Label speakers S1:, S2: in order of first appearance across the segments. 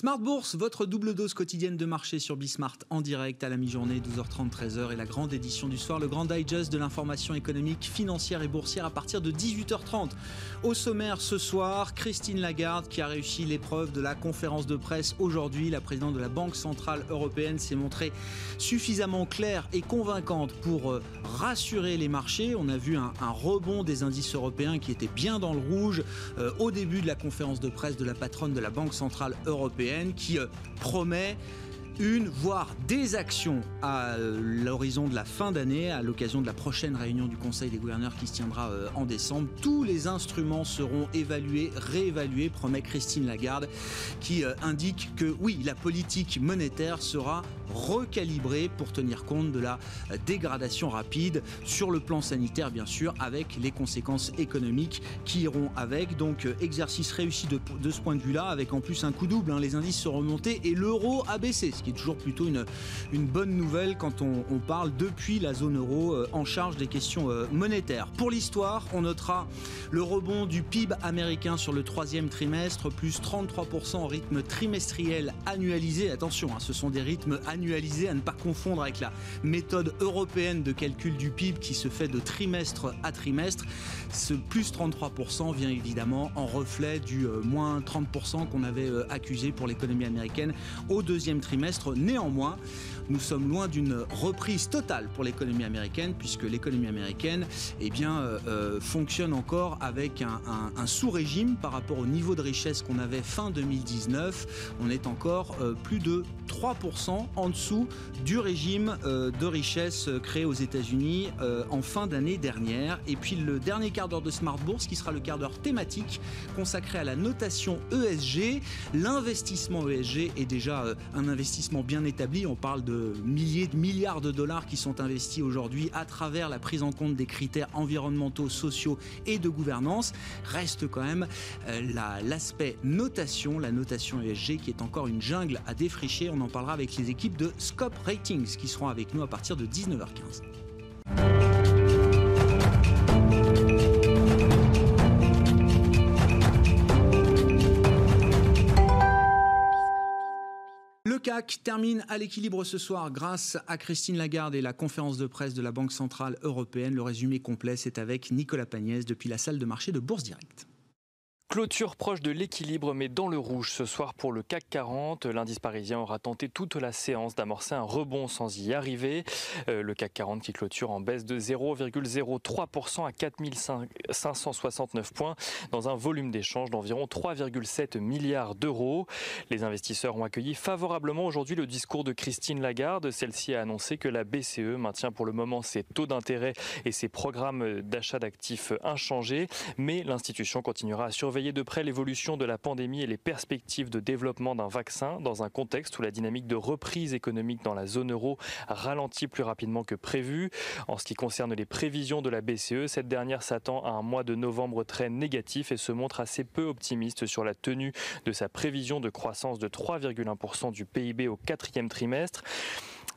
S1: Smart Bourse, votre double dose quotidienne de marché sur Bismart en direct à la mi-journée, 12h30, 13h et la grande édition du soir, le grand digest de l'information économique, financière et boursière à partir de 18h30. Au sommaire ce soir, Christine Lagarde qui a réussi l'épreuve de la conférence de presse aujourd'hui. La présidente de la Banque Centrale Européenne s'est montrée suffisamment claire et convaincante pour euh, rassurer les marchés. On a vu un, rebond des indices européens qui étaient bien dans le rouge euh, au début de la conférence de presse de la patronne de la Banque Centrale Européenne qui euh, promet une, voire des actions à euh, l'horizon de la fin d'année, à l'occasion de la prochaine réunion du Conseil des gouverneurs qui se tiendra euh, en décembre. Tous les instruments seront évalués, réévalués, promet Christine Lagarde, qui indique que oui, la politique monétaire sera recalibrée pour tenir compte de la dégradation rapide sur le plan sanitaire, bien sûr, avec les conséquences économiques qui iront avec. Donc, exercice réussi de, ce point de vue-là, avec en plus un coup double. Hein. les indices sont remontés et l'euro a baissé, ce qui toujours plutôt une, une bonne nouvelle quand on, parle depuis la zone euro euh, en charge des questions euh, monétaires. Pour l'histoire, on notera le rebond du PIB américain sur le troisième trimestre, plus 33% en rythme trimestriel annualisé. Attention, hein, ce sont des rythmes annualisés à ne pas confondre avec la méthode européenne de calcul du PIB qui se fait de trimestre à trimestre. Ce plus 33% vient évidemment en reflet du euh, moins 30% qu'on avait accusé pour l'économie américaine au deuxième trimestre Néanmoins, nous sommes loin d'une reprise totale pour l'économie américaine, puisque l'économie américaine eh bien, euh, euh, fonctionne encore avec un, sous-régime par rapport au niveau de richesse qu'on avait fin 2019. On est encore euh, plus de 3% en dessous du régime de richesse créé aux États-Unis en fin d'année dernière. Et puis le dernier quart d'heure de Smart Bourse, qui sera le quart d'heure thématique consacré à la notation ESG. L'investissement ESG est déjà un investissement bien établi. On parle de milliers de milliards de dollars qui sont investis aujourd'hui à travers la prise en compte des critères environnementaux, sociaux et de gouvernance, reste quand même euh, l'aspect notation, la notation ESG qui est encore une jungle à défricher. On en parlera avec les équipes de Scope Ratings qui seront avec nous à partir de 19h15. CAC termine à l'équilibre ce soir grâce à Christine Lagarde et la conférence de presse de la Banque Centrale Européenne. Le résumé complet, c'est avec Nicolas Pagnès depuis la salle de marché de Bourse Directe.
S2: Clôture proche de l'équilibre mais dans le rouge ce soir pour le CAC 40. L'indice parisien aura tenté toute la séance d'amorcer un rebond sans y arriver. Euh, le CAC 40 qui clôture en baisse de 0,03% à 4569 points dans un volume d'échange d'environ 3,7 milliards d'euros. Les investisseurs ont accueilli favorablement aujourd'hui le discours de Christine Lagarde. Celle-ci a annoncé que la BCE maintient pour le moment ses taux d'intérêt et ses programmes d'achat d'actifs inchangés, mais l'institution continuera à surveiller de près l'évolution de la pandémie et les perspectives de développement d'un vaccin dans un contexte où la dynamique de reprise économique dans la zone euro ralentit plus rapidement que prévu. En ce qui concerne les prévisions de la BCE, cette dernière s'attend à un mois de novembre très négatif et se montre assez peu optimiste sur la tenue de sa prévision de croissance de 3,1% du PIB au quatrième trimestre.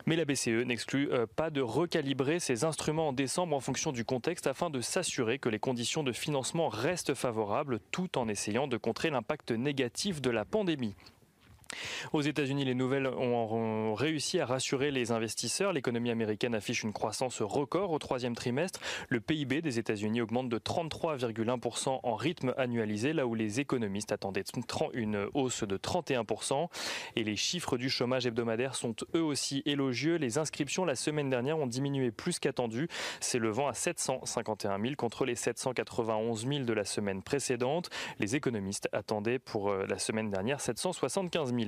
S2: Mais la BCE n'exclut euh, pas de recalibrer ses instruments en décembre en fonction du contexte afin de s'assurer que les conditions de financement restent favorables tout en essayant de contrer l'impact négatif de la pandémie. Aux États-Unis, les nouvelles ont réussi à rassurer les investisseurs. L'économie américaine affiche une croissance record au troisième trimestre. Le PIB des États-Unis augmente de 33,1% en rythme annualisé, là où les économistes attendaient une hausse de 31%. Et les chiffres du chômage hebdomadaire sont eux aussi élogieux. Les inscriptions la semaine dernière ont diminué plus qu'attendu, s'élevant à 751 000 contre les 791 000 de la semaine précédente. Les économistes attendaient pour euh, la semaine dernière 775 000.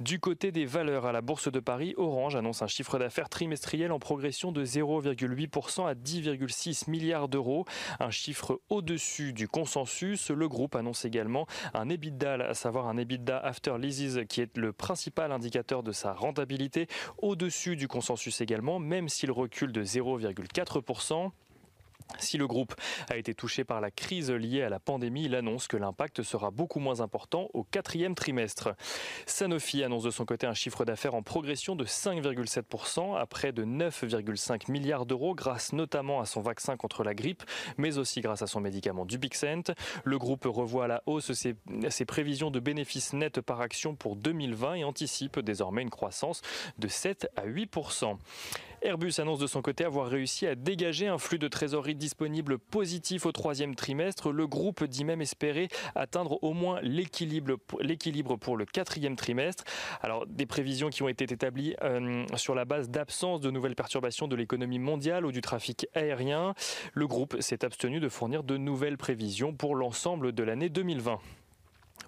S2: Du côté des valeurs à la Bourse de Paris, Orange annonce un chiffre d'affaires trimestriel en progression de 0,8% à 10,6 milliards d'euros, un chiffre au-dessus du consensus. Le groupe annonce également un EBITDA, à savoir un EBITDA after leases qui est le principal indicateur de sa rentabilité, au-dessus du consensus également, même s'il recule de 0,4%. Si le groupe a été touché par la crise liée à la pandémie, il annonce que l'impact sera beaucoup moins important au quatrième trimestre. Sanofi annonce de son côté un chiffre d'affaires en progression de 5,7% à près de 9,5 milliards d'euros grâce notamment à son vaccin contre la grippe, mais aussi grâce à son médicament Dubixent. Le groupe revoit à la hausse ses, ses prévisions de bénéfices nets par action pour 2020 et anticipe désormais une croissance de 7 à 8%. Airbus annonce de son côté avoir réussi à dégager un flux de trésorerie disponible positif au troisième trimestre. Le groupe dit même espérer atteindre au moins l'équilibre pour le quatrième trimestre. Alors des prévisions qui ont été établies euh, sur la base d'absence de nouvelles perturbations de l'économie mondiale ou du trafic aérien. Le groupe s'est abstenu de fournir de nouvelles prévisions pour l'ensemble de l'année 2020.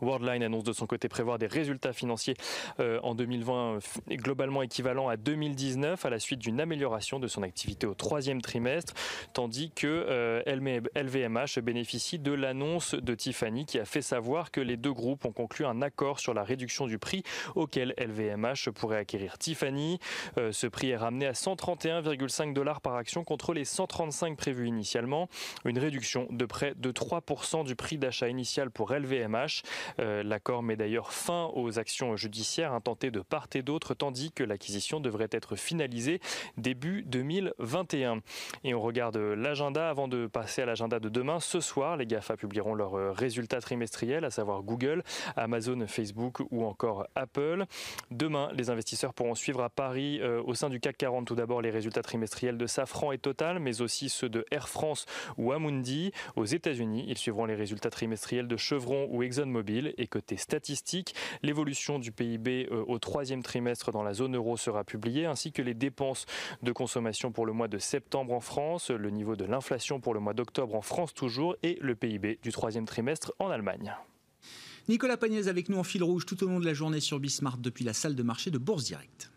S2: Worldline annonce de son côté prévoir des résultats financiers euh, en 2020 globalement équivalents à 2019 à la suite d'une amélioration de son activité au troisième trimestre, tandis que LVMH euh, bénéficie de l'annonce de Tiffany qui a fait savoir que les deux groupes ont conclu un accord sur la réduction du prix auquel LVMH pourrait acquérir Tiffany. Euh, ce prix est ramené à 131,5 dollars par action contre les 135 prévus initialement, une réduction de près de 3% du prix d'achat initial pour LVMH. Euh, l'accord met d'ailleurs fin aux actions judiciaires intentées de part et d'autre, tandis que l'acquisition devrait être finalisée début 2021. Et on regarde l'agenda avant de passer à l'agenda de demain. Ce soir, les GAFA publieront leurs résultats trimestriels, à savoir Google, Amazon, Facebook ou encore Apple. Demain, les investisseurs pourront suivre à Paris, euh, au sein du CAC 40, tout d'abord les résultats trimestriels de Safran et Total, mais aussi ceux de Air France ou Amundi. Aux États-Unis, ils suivront les résultats trimestriels de Chevron ou ExxonMobil. Et côté statistique, l'évolution du PIB euh, au troisième trimestre dans la zone euro sera publiée, ainsi que les dépenses de consommation pour le mois de septembre en France, le niveau de l'inflation pour le mois d'octobre en France toujours, et le PIB du troisième trimestre en Allemagne.
S1: Nicolas Pagnès avec nous en fil rouge tout au long de la journée sur Bismarck depuis la salle de marché de Bourse Direct.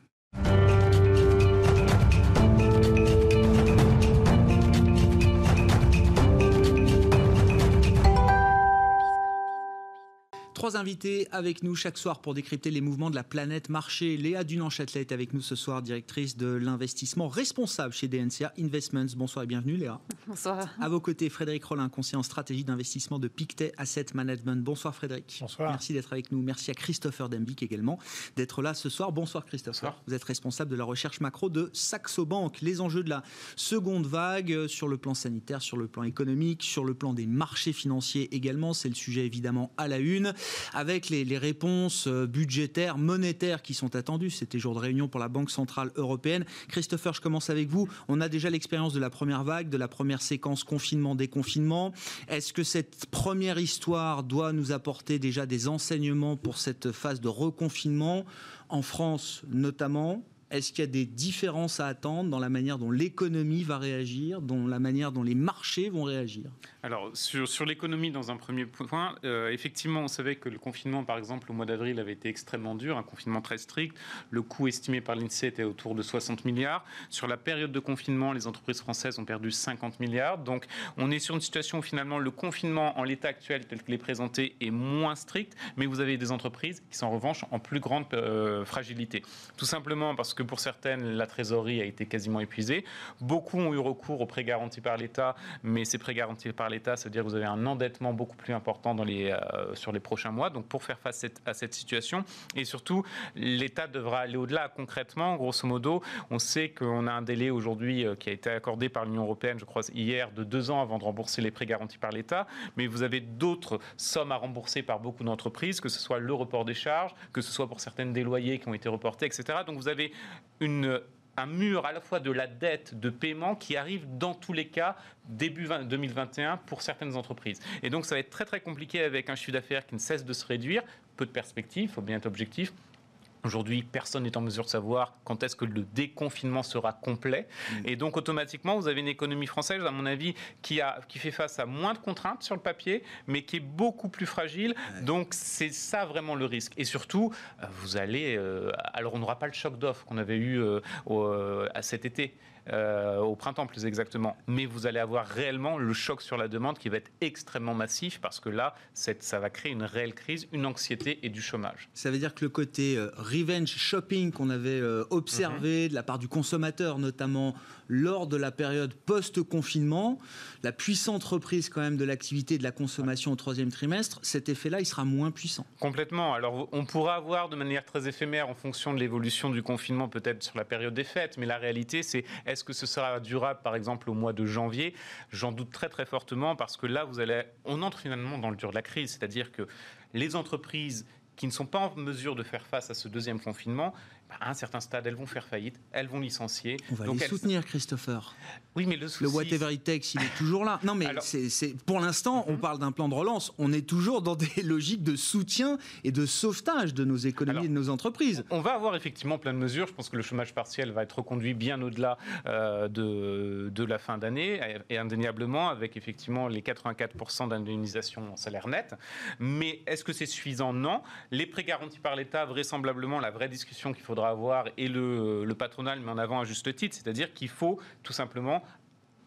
S1: Trois invités avec nous chaque soir pour décrypter les mouvements de la planète marché. Léa Dunan-Châtelet est avec nous ce soir, directrice de l'investissement responsable chez DNCA Investments. Bonsoir et bienvenue Léa.
S3: Bonsoir.
S1: À vos côtés, Frédéric Rollin, conseiller en stratégie d'investissement de Pictet Asset Management. Bonsoir Frédéric.
S4: Bonsoir.
S1: Merci d'être avec nous. Merci à Christopher Dembic également d'être là ce soir. Bonsoir Christopher. Bonsoir. Vous êtes responsable de la recherche macro de Saxo Bank. Les enjeux de la seconde vague sur le plan sanitaire, sur le plan économique, sur le plan des marchés financiers également. C'est le sujet évidemment à la une avec les, réponses euh, budgétaires, monétaires qui sont attendues. C'était jour de réunion pour la Banque Centrale Européenne. Christopher, je commence avec vous. On a déjà l'expérience de la première vague, de la première séquence confinement-déconfinement. Est-ce que cette première histoire doit nous apporter déjà des enseignements pour cette phase de reconfinement en France notamment? Est-ce qu'il y a des différences à attendre dans la manière dont l'économie va réagir, dans la manière dont les marchés vont réagir?
S4: Alors, sur, l'économie, dans un premier point, euh, effectivement, on savait que le confinement, par exemple, au mois d'avril, avait été extrêmement dur, un confinement très strict. Le coût estimé par l'INSEE était autour de 60 milliards. Sur la période de confinement, les entreprises françaises ont perdu 50 milliards. Donc, on est sur une situation où finalement le confinement en l'état actuel, tel qu'il est présenté, est moins strict, mais vous avez des entreprises qui sont en revanche en plus grande euh, fragilité. Tout simplement parce que pour certaines, la trésorerie a été quasiment épuisée. Beaucoup ont eu recours aux prêts garantis par l'État, mais ces prêts garantis par l'État, c'est-à-dire que vous avez un endettement beaucoup plus important dans les, euh, sur les prochains mois. Donc pour faire face à cette situation, et surtout, l'État devra aller au-delà. Concrètement, grosso modo, on sait qu'on a un délai aujourd'hui euh, qui a été accordé par l'Union européenne, je crois hier, de deux ans avant de rembourser les prêts garantis par l'État. Mais vous avez d'autres sommes à rembourser par beaucoup d'entreprises, que ce soit le report des charges, que ce soit pour certaines des loyers qui ont été reportés, etc. Donc vous avez un mur à la fois de la dette de paiement qui arrive dans tous les cas début 2021 pour certaines entreprises. Et donc ça va être très très compliqué avec un chiffre d'affaires qui ne cesse de se réduire, peu de perspectives, il faut bien être objectif, Aujourd'hui, personne n'est en mesure de savoir quand est-ce que le déconfinement sera complet. Mmh. Et donc, automatiquement, vous avez une économie française, à mon avis, qui, a, qui fait face à moins de contraintes sur le papier, mais qui est beaucoup plus fragile. Donc, c'est ça vraiment le risque. Et surtout, euh, vous allez. Euh, alors, on n'aura pas le choc d'offres qu'on avait eu euh, au, à cet été au printemps plus exactement. Mais vous allez avoir réellement le choc sur la demande qui va être extrêmement massif parce que là, ça va créer une réelle crise, une anxiété et du chômage.
S1: Ça veut dire que le côté revenge shopping qu'on avait observé mhm. de la part du consommateur, notamment lors de la période post-confinement, la puissante reprise quand même de l'activité de la consommation au troisième trimestre, cet effet-là, il sera moins puissant.
S4: Complètement. Alors, on pourra avoir de manière très éphémère en fonction de l'évolution du confinement, peut-être sur la période des fêtes, mais la réalité, c'est est-ce que ce sera durable, par exemple, au mois de janvier? J'en doute très très fortement parce que là, vous allez, on entre finalement dans le dur de la crise, c'est-à-dire que les entreprises qui ne sont pas en mesure de faire face à ce deuxième confinement à un certain stade, elles vont faire faillite, elles vont licencier.
S1: On va les soutenir, Christopher.
S4: Oui, mais le souci...
S1: Le whatever it takes, il est toujours là. Non, mais c'est, pour l'instant, on mhm. parle d'un plan de relance. On est toujours dans des logiques de soutien et de sauvetage de nos économies et de nos entreprises.
S4: On va avoir effectivement plein de mesures. Je pense que le chômage partiel va être reconduit bien au-delà euh, de, de la fin d'année, et indéniablement avec effectivement les 84% d'indemnisation en salaire net. Mais est-ce que c'est suffisant? Non. Les prêts garantis par l'État, vraisemblablement, la vraie discussion qu'il faudra avoir et le, patronal met en avant à juste titre, c'est-à-dire qu'il faut tout simplement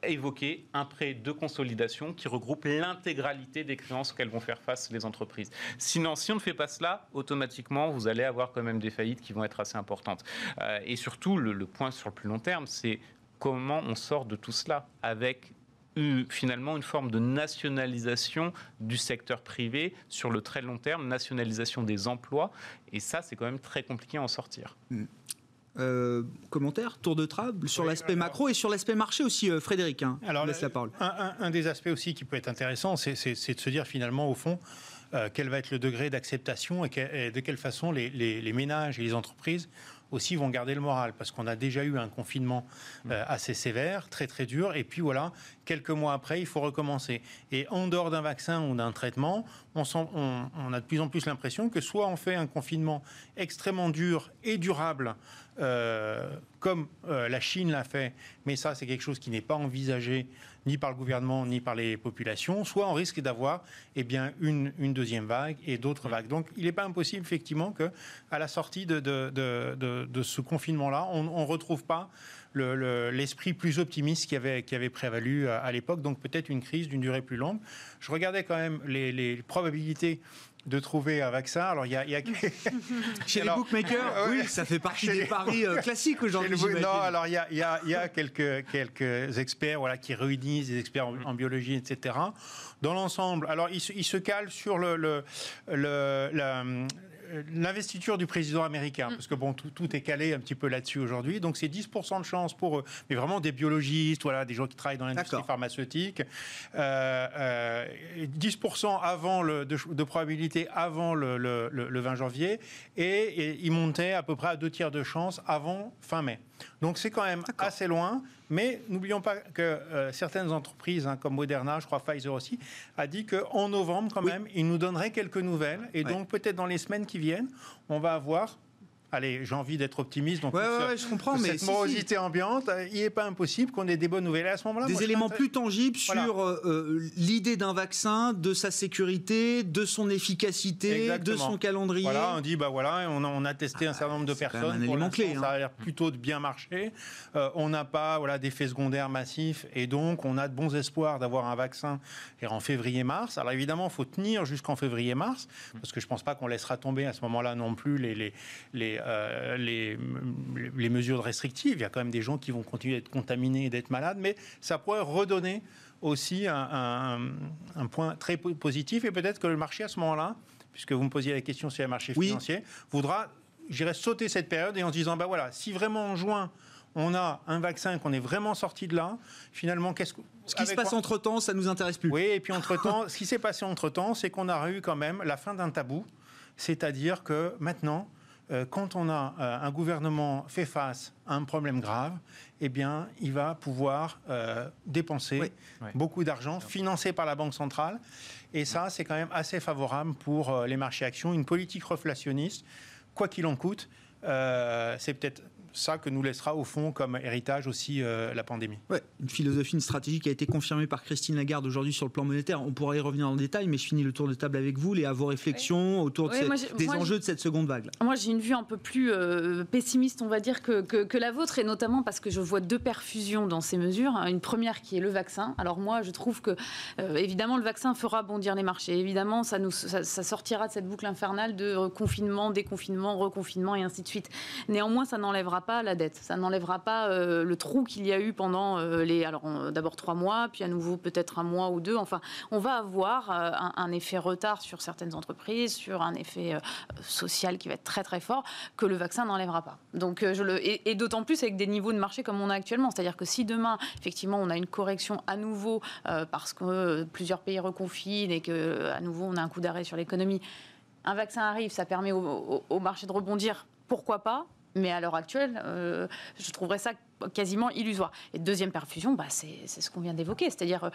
S4: évoquer un prêt de consolidation qui regroupe l'intégralité des créances auxquelles vont faire face les entreprises. Sinon, si on ne fait pas cela, automatiquement, vous allez avoir quand même des faillites qui vont être assez importantes. Euh, et surtout, le, point sur le plus long terme, c'est comment on sort de tout cela avec finalement une forme de nationalisation du secteur privé sur le très long terme, nationalisation des emplois. Et ça, c'est quand même très compliqué à en sortir.
S1: Euh, commentaire, tour de table sur l'aspect macro et sur l'aspect marché aussi, euh, Frédéric. Hein,
S3: alors, laisse la parole. Un, des aspects aussi qui peut être intéressant, c'est de se dire finalement, au fond, euh, quel va être le degré d'acceptation et, de quelle façon les, ménages et les entreprises aussi vont garder le moral parce qu'on a déjà eu un confinement euh, assez sévère, très très dur, et puis voilà, quelques mois après, il faut recommencer. Et en dehors d'un vaccin ou d'un traitement, on, on, a de plus en plus l'impression que soit on fait un confinement extrêmement dur et durable, euh, comme euh, la Chine l'a fait, mais ça c'est quelque chose qui n'est pas envisagé ni par le gouvernement ni par les populations, soit on risque d'avoir eh bien, une, une, deuxième vague et d'autres vagues. Donc il n'est pas impossible effectivement qu'à la sortie de, de, de, de ce confinement-là, on ne retrouve pas l'esprit plus optimiste qui avait, qui avait prévalu à, l'époque, donc peut-être une crise d'une durée plus longue. Je regardais quand même les, les probabilités de trouver un vaccin. Alors, il y a,
S1: chez les bookmakers, oui, ça fait partie des paris euh, classiques aujourd'hui.
S3: Non, alors il y a, y a, quelques, quelques experts voilà, qui réunissent des experts en, biologie, etc. Dans l'ensemble, alors ils, se calent sur le, le, le la, euh, l'investiture du président américain, mm. parce que bon, tout, est calé un petit peu là-dessus aujourd'hui. Donc c'est 10% de chance pour eux, mais vraiment des biologistes, voilà, des gens qui travaillent dans l'industrie pharmaceutique. Euh, 10% euh, avant le, de, probabilité avant le, le, 20 janvier, et, et ils montaient à peu près à deux tiers de chance avant fin mai. Donc c'est quand même assez loin. Mais n'oublions pas que euh, certaines entreprises, hein, comme Moderna, je crois Pfizer aussi, a dit qu'en novembre, quand même, ils nous donneraient quelques nouvelles. Et donc peut-être dans les semaines qui viennent, on va avoir Allez, j'ai envie d'être optimiste. Donc,
S1: ouais, ouais, je comprends, mais
S3: cette morosité ambiante, euh, il n'est pas impossible qu'on ait des bonnes nouvelles à ce moment-là.
S1: Des éléments plus tangibles sur euh, euh, l'idée d'un vaccin, de sa sécurité, de son efficacité, de son calendrier.
S3: Voilà, on dit bah voilà, on a, on a testé un certain nombre de personnes.
S1: Un élément clé.
S3: Ça a hein. l'air plutôt de bien marcher. on n'a pas voilà d'effets secondaires massifs et donc on a de bons espoirs d'avoir un vaccin en février-mars. Alors évidemment, il faut tenir jusqu'en février-mars parce que je pense pas qu'on laissera tomber à ce moment-là non plus les, les, les euh, les, les, mesures restrictives. Il y a quand même des gens qui vont continuer d'être contaminés et d'être malades, mais ça pourrait redonner aussi un, un, point très positif et peut-être que le marché à ce moment-là, puisque vous me posiez la question sur le marché financier, voudra, j'irais sauter cette période et en se disant, ben voilà, si vraiment en juin, on a un vaccin qu'on est vraiment sorti de là, finalement, qu'est-ce que...
S1: Ce qui se passe entre-temps, ça nous intéresse plus.
S3: Oui, et puis entre-temps, ce qui s'est passé entre-temps, c'est qu'on a eu quand même la fin d'un tabou, c'est-à-dire que maintenant, quand on a euh, un gouvernement fait face à un problème grave, eh bien, il va pouvoir euh, dépenser beaucoup d'argent, financé par la Banque centrale. Et ça, c'est quand même assez favorable pour les marchés actions. Une politique reflationniste, quoi qu'il en coûte, c'est peut-être ça que nous laissera au fond comme héritage aussi euh, la pandémie.
S1: Ouais, une philosophie, une stratégie qui a été confirmée par Christine Lagarde aujourd'hui sur le plan monétaire. On pourra y revenir en détail, mais je finis le tour de table avec vous, et à vos réflexions autour de
S5: Oui,
S1: des
S5: moi,
S1: enjeux de cette seconde vague.
S5: Moi, j'ai une vue un peu plus euh, pessimiste, on va dire, que, que- que la vôtre, et notamment parce que je vois deux perfusions dans ces mesures. Une première qui est le vaccin. Alors moi, je trouve que, euh, évidemment, le vaccin fera bondir les marchés. Évidemment, ça, nous, ça, ça sortira de cette boucle infernale de confinement, déconfinement, reconfinement et ainsi de suite. Néanmoins, ça n'enlèvera pas la dette. Ça n'enlèvera pas euh, le trou qu'il y a eu pendant euh, les... Alors, d'abord trois mois, puis à nouveau peut-être un mois ou deux. Enfin, on va avoir euh, un, effet retard sur certaines entreprises, sur un effet social qui va être très très fort, que le vaccin n'enlèvera pas. Donc, je le, et, d'autant plus avec des niveaux de marché comme on a actuellement. C'est-à-dire que si demain, effectivement, on a une correction à nouveau parce que plusieurs pays reconfinent et que à nouveau on a un coup d'arrêt sur l'économie, un vaccin arrive, ça permet au marché de rebondir. Pourquoi pas? Mais à l'heure actuelle, euh, je trouverais ça quasiment illusoire. Et deuxième perfusion, bah, c'est ce qu'on vient d'évoquer, c'est-à-dire euh,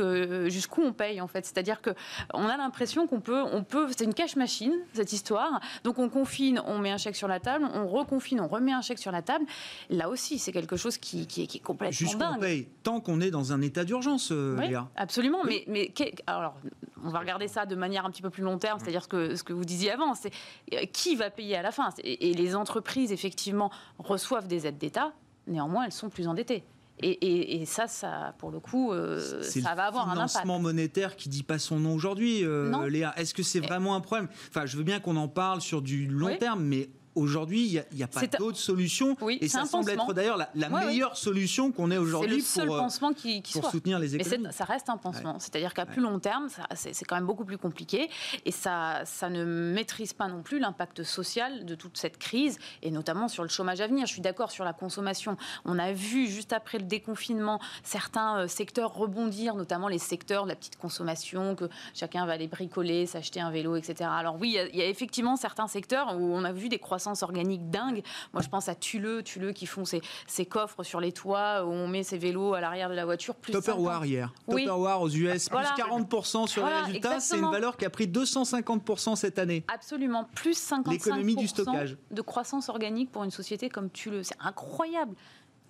S5: euh, jusqu'où on paye en fait. C'est-à-dire que on a l'impression qu'on peut, on peut, c'est une cash machine cette histoire. Donc on confine, on met un chèque sur la table, on reconfine, on remet un chèque sur la table. Là aussi, c'est quelque chose qui, qui est, qui est complètement
S1: Jusqu'où on paye Tant qu'on est dans un état d'urgence, euh,
S5: Oui,
S1: Léa.
S5: absolument. Mais, alors, on va regarder ça de manière un petit peu plus long terme, c'est-à-dire ce que, ce que vous disiez avant, c'est euh, qui va payer à la fin? Et, et les entreprises, effectivement, reçoivent des aides d'État, néanmoins, elles sont plus endettées. Et, et- et ça, ça, pour le coup, euh,
S1: C'est
S5: ça
S1: le
S5: va avoir un impact.
S1: financement monétaire qui dit pas son nom aujourd'hui, euh. Léa. Est-ce que c'est vraiment un problème? Enfin, je veux bien qu'on en parle sur du long
S5: Oui.
S1: terme, mais aujourd'hui, il n'y a, pas d'autre solution.
S5: Oui,
S1: et ça semble
S5: pansement.
S1: être d'ailleurs la, la
S5: Ouais, ouais.
S1: meilleure solution qu'on ait aujourd'hui pour, euh,
S5: pansement qui, qui
S1: pour
S5: soit.
S1: soutenir les
S5: Mais
S1: économies.
S5: ça reste un pansement. C'est-à-dire qu'à plus long terme, c'est quand même beaucoup plus compliqué. Et ça, ça ne maîtrise pas non plus l'impact social de toute cette crise, et notamment sur le chômage à venir. Je suis d'accord sur la consommation. On a vu, juste après le déconfinement, certains euh, secteurs rebondir, notamment les secteurs de la petite consommation, que chacun va aller bricoler, s'acheter un vélo, etc. Alors oui, il y a- il y, a effectivement certains secteurs où on a vu des croissances organiques dingues. Moi, je pense à Tuleux, Tuleux qui font ces, ces coffres sur les toits où on met ses vélos à l'arrière de la voiture. Plus
S1: Tupperware
S5: 50.
S1: hier.
S5: Oui.
S1: Tupperware aux US,
S5: Voilà.
S1: plus 40% sur
S5: Voilà,
S1: les résultats. C'est une valeur qui a pris 250% cette année.
S5: Absolument, plus 55%
S1: L'économie du stockage.
S5: de croissance organique pour une société comme Tuleux. C'est incroyable.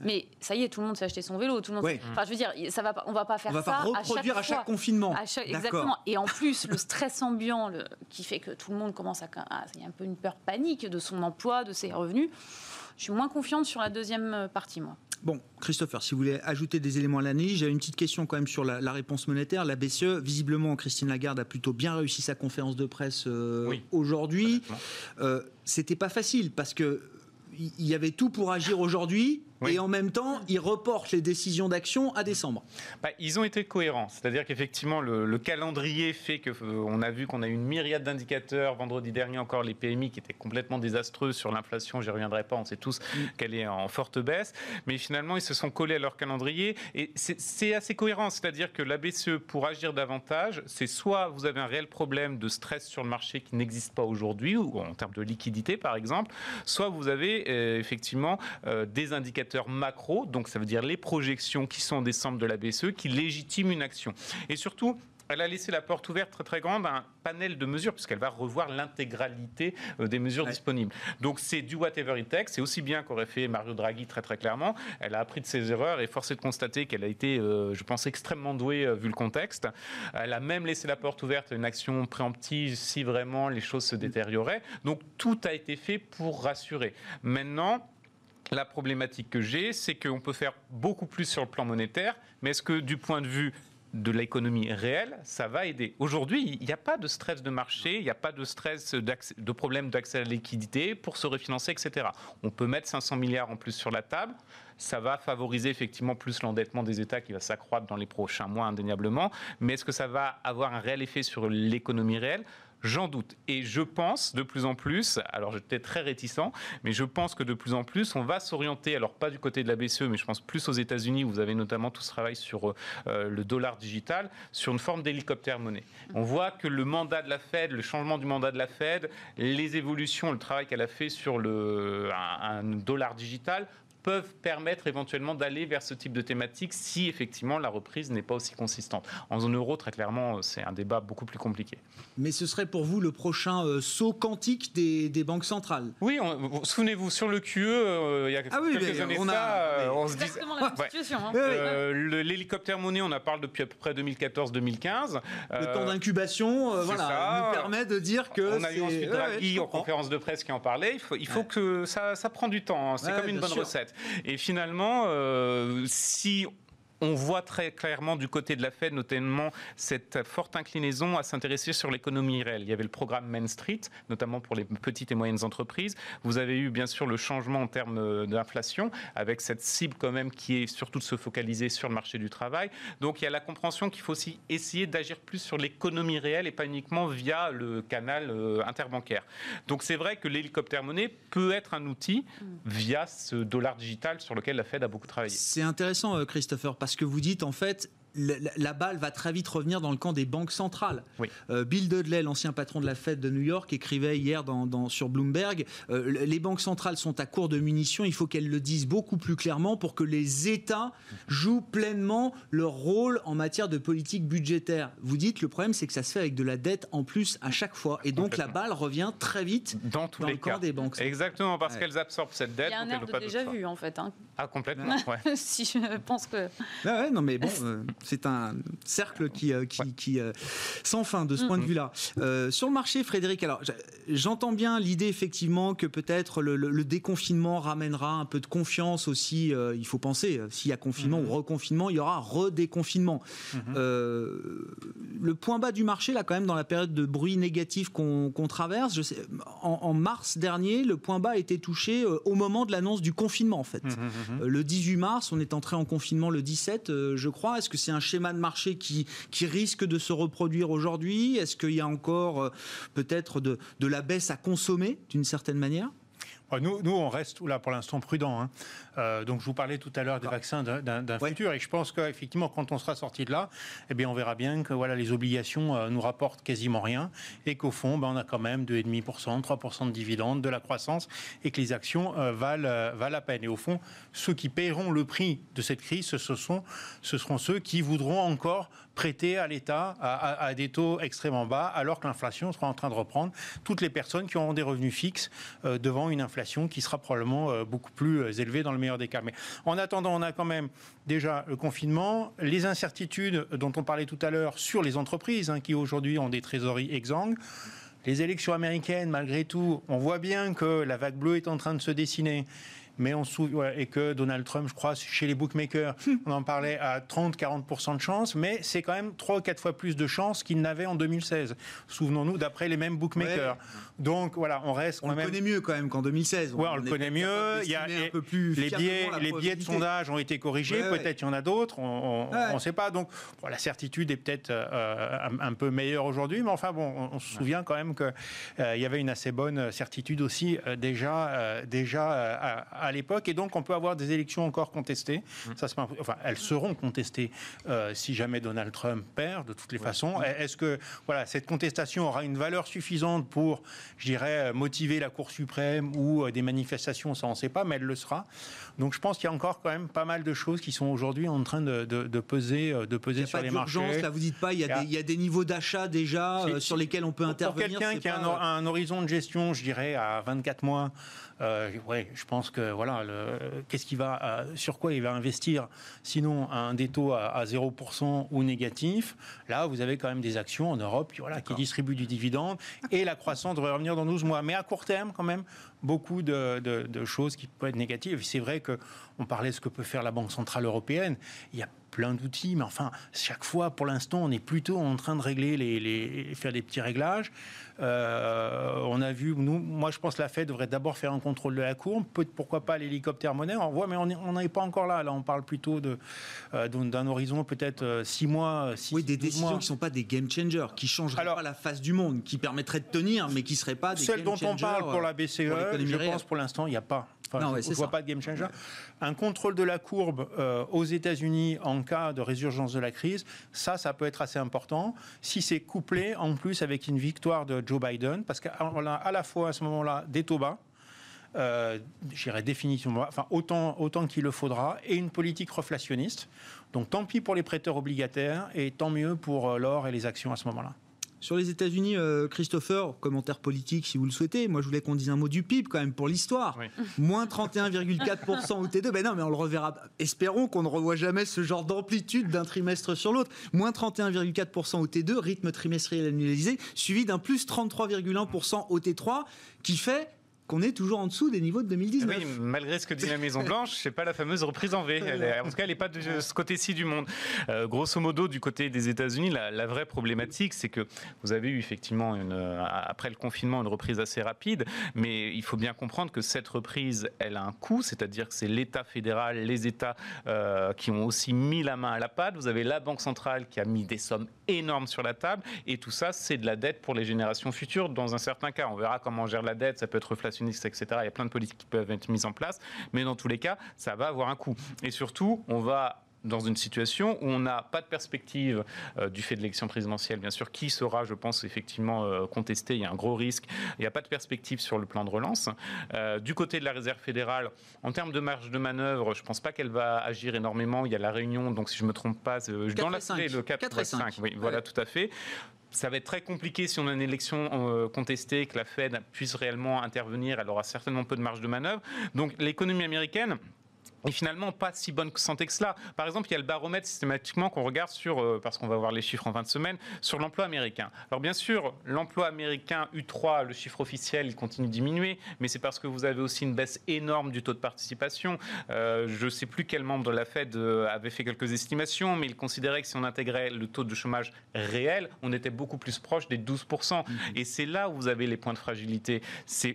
S5: Mais ça y est, tout le monde s'est acheté son vélo. Tout le monde.
S1: Ouais.
S5: Enfin, je veux dire, ça va, pas- on va pas faire
S1: On va
S5: ça
S1: pas reproduire
S5: à
S1: à
S5: chaque,
S1: confinement.
S5: À chaque-
S1: D'accord.
S5: exactement. Et en plus, le stress ambiant le- qui fait que tout le monde commence à. à- Il y a un peu une peur panique de son emploi, de ses revenus. Je suis moins confiante sur la deuxième euh, partie, moi.
S1: Bon, Christopher, si vous voulez ajouter des éléments à l'analyse, j'ai une petite question quand même sur la, la réponse monétaire. La BCE, visiblement, Christine Lagarde a plutôt bien réussi sa conférence de presse euh,
S4: Oui.
S1: aujourd'hui. Euh, C'était pas facile parce que il il y avait tout pour agir aujourd'hui
S4: Oui.
S1: et en même temps, ils reportent les décisions d'action à décembre.
S4: Bah, ils ont été cohérents. C'est-à-dire qu'effectivement, le, le calendrier fait que euh, a vu qu'on a eu une myriade d'indicateurs. Vendredi dernier, encore les PMI qui étaient complètement désastreux sur l'inflation. J'y reviendrai pas. On sait tous qu'elle est en forte baisse. Mais finalement, ils se sont collés à leur calendrier. Et c'est c'est assez cohérent. C'est-à-dire que la BCE, pour agir davantage, c'est soit vous avez un réel problème de stress sur le marché qui n'existe pas aujourd'hui, ou en termes de liquidité, par exemple, soit vous avez euh, effectivement euh, des indicateurs macro, donc ça veut dire les projections qui sont en décembre de la BCE, qui légitiment une action. Et surtout, elle a laissé la porte ouverte très très grande à un panel de mesures, puisqu'elle va revoir l'intégralité euh, des mesures
S1: Ouais.
S4: disponibles. Donc c'est du whatever it takes, c'est aussi bien qu'aurait fait Mario Draghi très très clairement. Elle a appris de ses erreurs et forcé de constater qu'elle a été, euh, je pense, extrêmement douée euh, vu le contexte. Elle a même laissé la porte ouverte à une action préemptive si vraiment les choses se détérioraient. Donc tout a été fait pour rassurer. Maintenant, la problématique que j'ai, c'est qu'on peut faire beaucoup plus sur le plan monétaire, mais est-ce que du point de vue de l'économie réelle, ça va aider? Aujourd'hui, il n'y a pas de stress de marché, il n'y a pas de stress de problème d'accès à la liquidité pour se refinancer, etc. On peut mettre 500 milliards en plus sur la table. Ça va favoriser effectivement plus l'endettement des États qui va s'accroître dans les prochains mois indéniablement. Mais est-ce que ça va avoir un réel effet sur l'économie réelle? J'en doute. Et je pense de plus en plus, alors j'étais très réticent, mais je pense que de plus en plus, on va s'orienter, alors pas du côté de la BCE, mais je pense plus aux États-Unis, où vous avez notamment tout ce travail sur euh, le dollar digital, sur une forme d'hélicoptère monnaie. On voit que le mandat de la Fed, le changement du mandat de la Fed, les évolutions, le travail qu'elle a fait sur le, un, un dollar digital, peuvent permettre éventuellement d'aller vers ce type de thématique si effectivement la reprise n'est pas aussi consistante. En zone euro, très clairement, c'est un débat beaucoup plus compliqué.
S1: Mais ce serait pour vous le prochain euh, saut quantique des, des, banques centrales?
S4: Oui, souvenez-vous, sur le QE, euh, il y a ah quelques années on, a,
S5: euh, on se disait... la même situation. Hein.
S4: L'hélicoptère monnaie, on a parlé depuis à peu près 2014-2015.
S1: Le temps d'incubation, voilà, nous permet de dire que...
S4: On a eu ensuite Draghi en conférence de presse qui en parlait. Il faut, il faut que ça, ça prend du temps. Hein. C'est comme une bonne recette. Et finalement, euh, si on voit très clairement du côté de la Fed, notamment cette forte inclinaison à s'intéresser sur l'économie réelle. Il y avait le programme Main Street, notamment pour les petites et moyennes entreprises. Vous avez eu bien sûr le changement en termes euh, d'inflation, avec cette cible quand même qui est surtout de se focaliser sur le marché du travail. Donc il y a la compréhension qu'il faut aussi essayer d'agir plus sur l'économie réelle et pas uniquement via le canal euh, interbancaire. Donc c'est vrai que l'hélicoptère monnaie peut être un outil via ce dollar digital sur lequel la Fed a beaucoup travaillé.
S1: C'est intéressant, euh, Christopher, parce que vous dites en fait la, balle va très vite revenir dans le camp des banques centrales. Euh, Bill Dudley, l'ancien patron de la Fed de New York, écrivait hier dans, sur Bloomberg euh, les banques centrales sont à court de munitions. Il faut qu'elles le disent beaucoup plus clairement pour que les États jouent pleinement leur rôle en matière de politique budgétaire. Vous dites le problème, c'est que ça se fait avec de la dette en plus à chaque fois, et donc la balle revient très vite
S4: dans, tous les le camp
S1: des banques.
S4: Centrales. Exactement, parce qu'elles absorbent cette dette. Il y
S5: a un air de déjà vu en fait. Hein.
S4: Ah complètement.
S5: si je pense que.
S1: Ah non mais bon. Euh, c'est un cercle qui, euh, qui, euh, sans fin de ce point de mm-hmm. vue-là. Euh, sur le marché, Frédéric, alors j'entends bien l'idée effectivement que peut-être le, déconfinement ramènera un peu de confiance aussi. il faut penser, s'il y a confinement ou mm-hmm. reconfinement, il y aura redéconfinement. Mm-hmm. le point bas du marché, là, quand même, dans la période de bruit négatif qu'on traverse, je sais, en, mars dernier, le point bas a été touché au moment de l'annonce du confinement, en fait. le 18 mars, on est entré en confinement le 17, je crois. Est-ce que c'est un schéma de marché qui, risque de se reproduire aujourd'hui? Est-ce qu'il y a encore euh, peut-être de la baisse à consommer d'une certaine manière?
S3: Nous, nous, on reste là pour l'instant prudent. Hein. Euh, donc, je vous parlais tout à l'heure des vaccins d'un futur, et je pense qu'effectivement, quand on sera sorti de là, eh bien, on verra bien que voilà, les obligations euh, nous rapportent quasiment rien, et qu'au fond, ben, on a quand même 2,5%, 3% de dividendes, de la croissance, et que les actions euh, valent, valent la peine. Et au fond, ceux qui paieront le prix de cette crise, ce, sont, ce seront ceux qui voudront encore prêter à l'État à, des taux extrêmement bas, alors que l'inflation sera en train de reprendre. Toutes les personnes qui auront des revenus fixes devant une inflation qui sera probablement beaucoup plus élevée dans le meilleur des cas. Mais en attendant, on a quand même déjà le confinement, les incertitudes dont on parlait tout à l'heure sur les entreprises hein, qui aujourd'hui ont des trésoreries exsangues. Les élections américaines, malgré tout, on voit bien que la vague bleue est en train de se dessiner mais on et que Donald Trump, je crois, chez les bookmakers, hmm. on en parlait à 30-40% de chance, mais c'est quand même 3 ou 4 fois plus de chances qu'il n'avait en 2016. Souvenons-nous, d'après les mêmes bookmakers. Donc voilà, on reste.
S1: On le connaît mieux quand même qu'en 2016.
S3: Ouais, on, le connaît mieux. Il y a un peu plus les biais, les biais de sondage ont été corrigés. Peut-être il y en a d'autres. On ne sait pas. Donc la certitude est peut-être euh, un, peu meilleure aujourd'hui, mais enfin bon, on, se souvient quand même qu'il euh, y avait une assez bonne certitude aussi euh, déjà, déjà à l'époque, et donc on peut avoir des élections encore contestées. Mmh. Ça, enfin, elles seront contestées euh, si jamais Donald Trump perd, de toutes les façons. Est-ce que voilà, cette contestation aura une valeur suffisante pour, je dirais, motiver la Cour suprême ou euh, des manifestations Ça, on ne sait pas, mais elle le sera. Donc je pense qu'il y a encore quand même pas mal de choses qui sont aujourd'hui en train de, peser, de peser euh, sur les marchés.
S1: Là, vous dites pas, il y a, Des, il y a des niveaux d'achat déjà sur lesquels on peut intervenir.
S3: Pour quelqu'un qui a un, un, horizon de gestion, je dirais, à 24 mois, euh, ouais, je pense que voilà, qu'est-ce qui va, euh, sur quoi il va investir Sinon, un des taux à, 0% ou négatif. Là, vous avez quand même des actions en Europe, voilà, qui distribuent du dividende et la croissance devrait revenir dans 12 mois. Mais à court terme, quand même, beaucoup de, de choses qui peuvent être négatives. C'est vrai que on parlait de ce que peut faire la Banque centrale européenne. Il y a plein d'outils, mais enfin, chaque fois, pour l'instant, on est plutôt en train de régler, les, faire des petits réglages. Euh, on a vu, nous, moi, je pense que la Fed devrait d'abord faire un contrôle de la courbe. Peut, pourquoi pas l'hélicoptère monnaie On voit, mais on n'est pas encore là. Là, on parle plutôt de, euh, d'un horizon peut-être 6 euh, mois.
S1: oui, des décisions qui ne sont pas des game changers, qui changeraient pas la face du monde, qui permettraient de tenir, mais qui ne seraient pas des
S3: game. Celles dont on parle pour la BCE, je pense pour l'instant, il n'y a pas non, je ne vois pas de game changer. Un contrôle de la courbe euh, aux États-Unis en cas de résurgence de la crise, ça, ça peut être assez important. Si c'est couplé en plus avec une victoire de Joe Biden, parce qu'on a à la fois à ce moment-là des taux bas, euh, j'irai définitivement, enfin autant, autant qu'il le faudra, et une politique reflationniste. Donc tant pis pour les prêteurs obligataires et tant mieux pour euh, l'or et les actions à ce moment-là.
S1: Sur les États-Unis, euh, Christopher, commentaire politique si vous le souhaitez. Moi, je voulais qu'on dise un mot du PIB quand même pour l'histoire. Moins 31,4% au T2. Ben non, mais on le reverra. Espérons qu'on ne revoit jamais ce genre d'amplitude d'un trimestre sur l'autre. Moins 31,4% au T2, rythme trimestriel annualisé, suivi d'un plus 33,1% au T3, qui fait qu'on est toujours en dessous des niveaux de 2019.
S4: Oui, malgré ce que dit la Maison Blanche, c'est pas la fameuse reprise en V. en tout cas, elle n'est pas de ce côté-ci du monde. Euh, grosso modo, du côté des États-Unis, la, vraie problématique, c'est que vous avez eu effectivement une, euh, après le confinement une reprise assez rapide, mais il faut bien comprendre que cette reprise, elle a un coût, c'est-à-dire que c'est l'État fédéral, les États euh, qui ont aussi mis la main à la pâte. Vous avez la Banque centrale qui a mis des sommes énormes sur la table, et tout ça, c'est de la dette pour les générations futures. Dans un certain cas, on verra comment on gère la dette. Ça peut être etc. Il y a plein de politiques qui peuvent être mises en place, mais dans tous les cas, ça va avoir un coût. Et surtout, on va dans une situation où on n'a pas de perspective euh, du fait de l'élection présidentielle, bien sûr, qui sera, je pense, effectivement euh, contesté. Il y a un gros risque. Il n'y a pas de perspective sur le plan de relance. Euh, du côté de la Réserve fédérale, en termes de marge de manœuvre, je ne pense pas qu'elle va agir énormément. Il y a la réunion, donc si je ne me trompe pas,
S1: dans la
S4: le 4, 4 et 5. Oui, voilà, tout à fait ça va être très compliqué si on a une élection euh, contestée, que la Fed puisse réellement intervenir. Elle aura certainement peu de marge de manœuvre. Donc l'économie américaine, et finalement pas si bonne santé que cela. Par exemple, il y a le baromètre systématiquement qu'on regarde sur, euh, parce qu'on va voir les chiffres en fin de semaine, sur l'emploi américain. Alors bien sûr, l'emploi américain U3, le chiffre officiel, il continue de diminuer, mais c'est parce que vous avez aussi une baisse énorme du taux de participation. Euh, je ne sais plus quel membre de la Fed euh, avait fait quelques estimations, mais il considérait que si on intégrait le taux de chômage réel, on était beaucoup plus proche des 12%. Mmh. Et c'est là où vous avez les points de fragilité.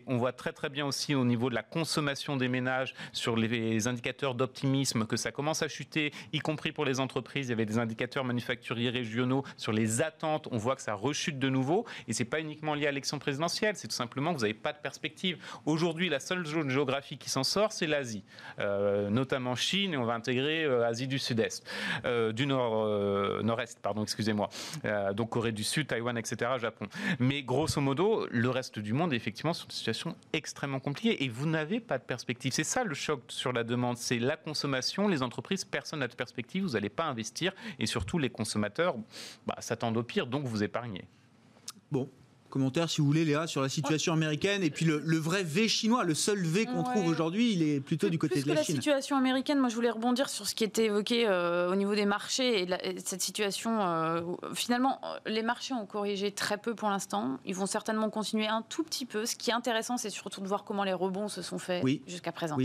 S4: On voit très très bien aussi au niveau de la consommation des ménages sur les indicateurs d'optimisme que ça commence à chuter, y compris pour les entreprises. Il y avait des indicateurs manufacturiers régionaux sur les attentes. On voit que ça rechute de nouveau. Et c'est pas uniquement lié à l'élection présidentielle, c'est tout simplement que vous n'avez pas de perspective. Aujourd'hui, la seule zone géographique qui s'en sort, c'est l'Asie, euh, notamment Chine, et on va intégrer euh, Asie du Sud-Est, euh, du Nord, Nord-Est, pardon, excusez-moi. donc Corée du Sud, Taïwan, etc., Japon. Mais grosso modo, le reste du monde effectivement sur une situation extrêmement compliquée et vous n'avez pas de perspective. C'est ça le choc sur la demande c'est la consommation. Les entreprises, personne n'a de perspective, vous n'allez pas investir. Et surtout, les consommateurs bah, s'attendent au pire, donc vous épargnez.
S1: Bon, Commentaire, si vous voulez, Léa, sur la situation américaine et puis le, vrai V chinois, le seul V qu'on trouve aujourd'hui, il est plutôt du côté
S5: de
S1: la, Chine.
S5: La situation américaine, moi je voulais rebondir sur ce qui était évoqué euh, au niveau des marchés et, cette situation. Euh, finalement, les marchés ont corrigé très peu pour l'instant. Ils vont certainement continuer un tout petit peu. Ce qui est intéressant, c'est surtout de voir comment les rebonds se sont faits jusqu'à présent.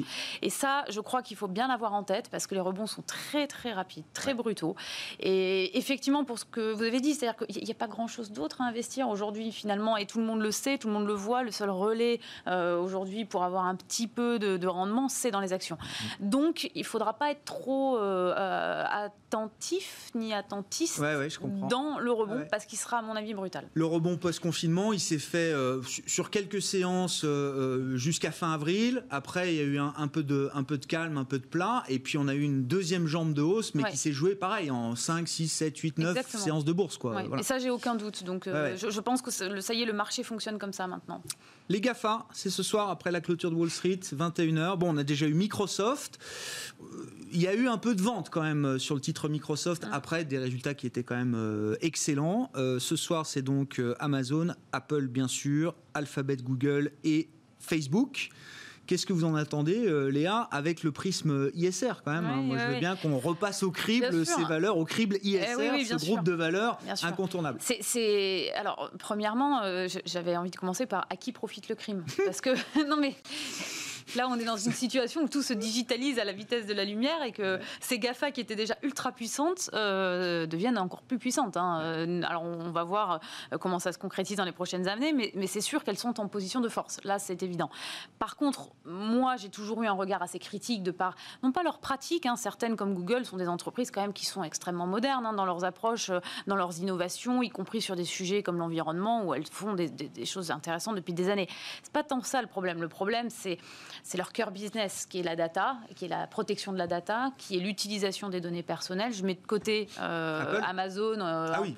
S5: Et ça, je crois qu'il faut bien l'avoir en tête parce que les rebonds sont très très rapides, très brutaux. Et effectivement, pour ce que vous avez dit, c'est-à-dire qu'il n'y a pas grand-chose d'autre à investir aujourd'hui finalement et tout le monde le sait, tout le monde le voit. Le seul relais euh, aujourd'hui pour avoir un petit peu de, rendement, c'est dans les actions. Mm-hmm. Donc, il ne faudra pas être trop euh, euh, attentif ni attentiste dans le rebond parce qu'il sera, à mon avis, brutal.
S1: Le rebond post-confinement, il s'est fait sur quelques séances jusqu'à fin avril. Après, il y a eu un, peu de, un peu de calme, un peu de plat. Et puis, on a eu une deuxième jambe de hausse, mais qui s'est jouée pareil en 5, 6, 7, 8, 9 séances de bourse. Quoi.
S5: Et ça, j'ai aucun doute. Donc, je, je, pense que ça y est, le marché fonctionne comme ça maintenant.
S1: Les GAFA, c'est ce soir après la clôture de Wall Street, 21h. Bon, on a déjà eu Microsoft. Il y a eu un peu de vente quand même euh, sur le titre Microsoft ah. après des résultats qui étaient quand même euh, excellents. Euh, ce soir, c'est donc Amazon, Apple bien sûr, Alphabet, Google et Facebook. Qu'est-ce que vous en attendez, euh, Léa, avec le prisme ISR quand même hein Moi, je veux bien qu'on repasse au crible ces valeurs, au crible ISR, eh ce groupe de valeurs incontournable.
S5: C'est alors premièrement, euh, j'avais envie de commencer par à qui profite le crime? Parce que non mais Là, on est dans une situation où tout se digitalise à la vitesse de la lumière et que ces GAFA qui étaient déjà ultra puissantes euh, deviennent encore plus puissantes. Hein. Euh, alors, on va voir euh, comment ça se concrétise dans les prochaines années, mais, c'est sûr qu'elles sont en position de force. Là, c'est évident. Par contre, moi, j'ai toujours eu un regard assez critique de par, non pas leurs pratiques, hein, certaines comme Google sont des entreprises quand même qui sont extrêmement modernes hein, dans leurs approches, dans leurs innovations, y compris sur des sujets comme l'environnement où elles font des, des choses intéressantes depuis des années. C'est pas tant ça le problème. Le problème, c'est c'est leur cœur business qui est la data, qui est la protection de la data, qui est l'utilisation des données personnelles. Je mets de côté euh, Amazon, euh, ah oui,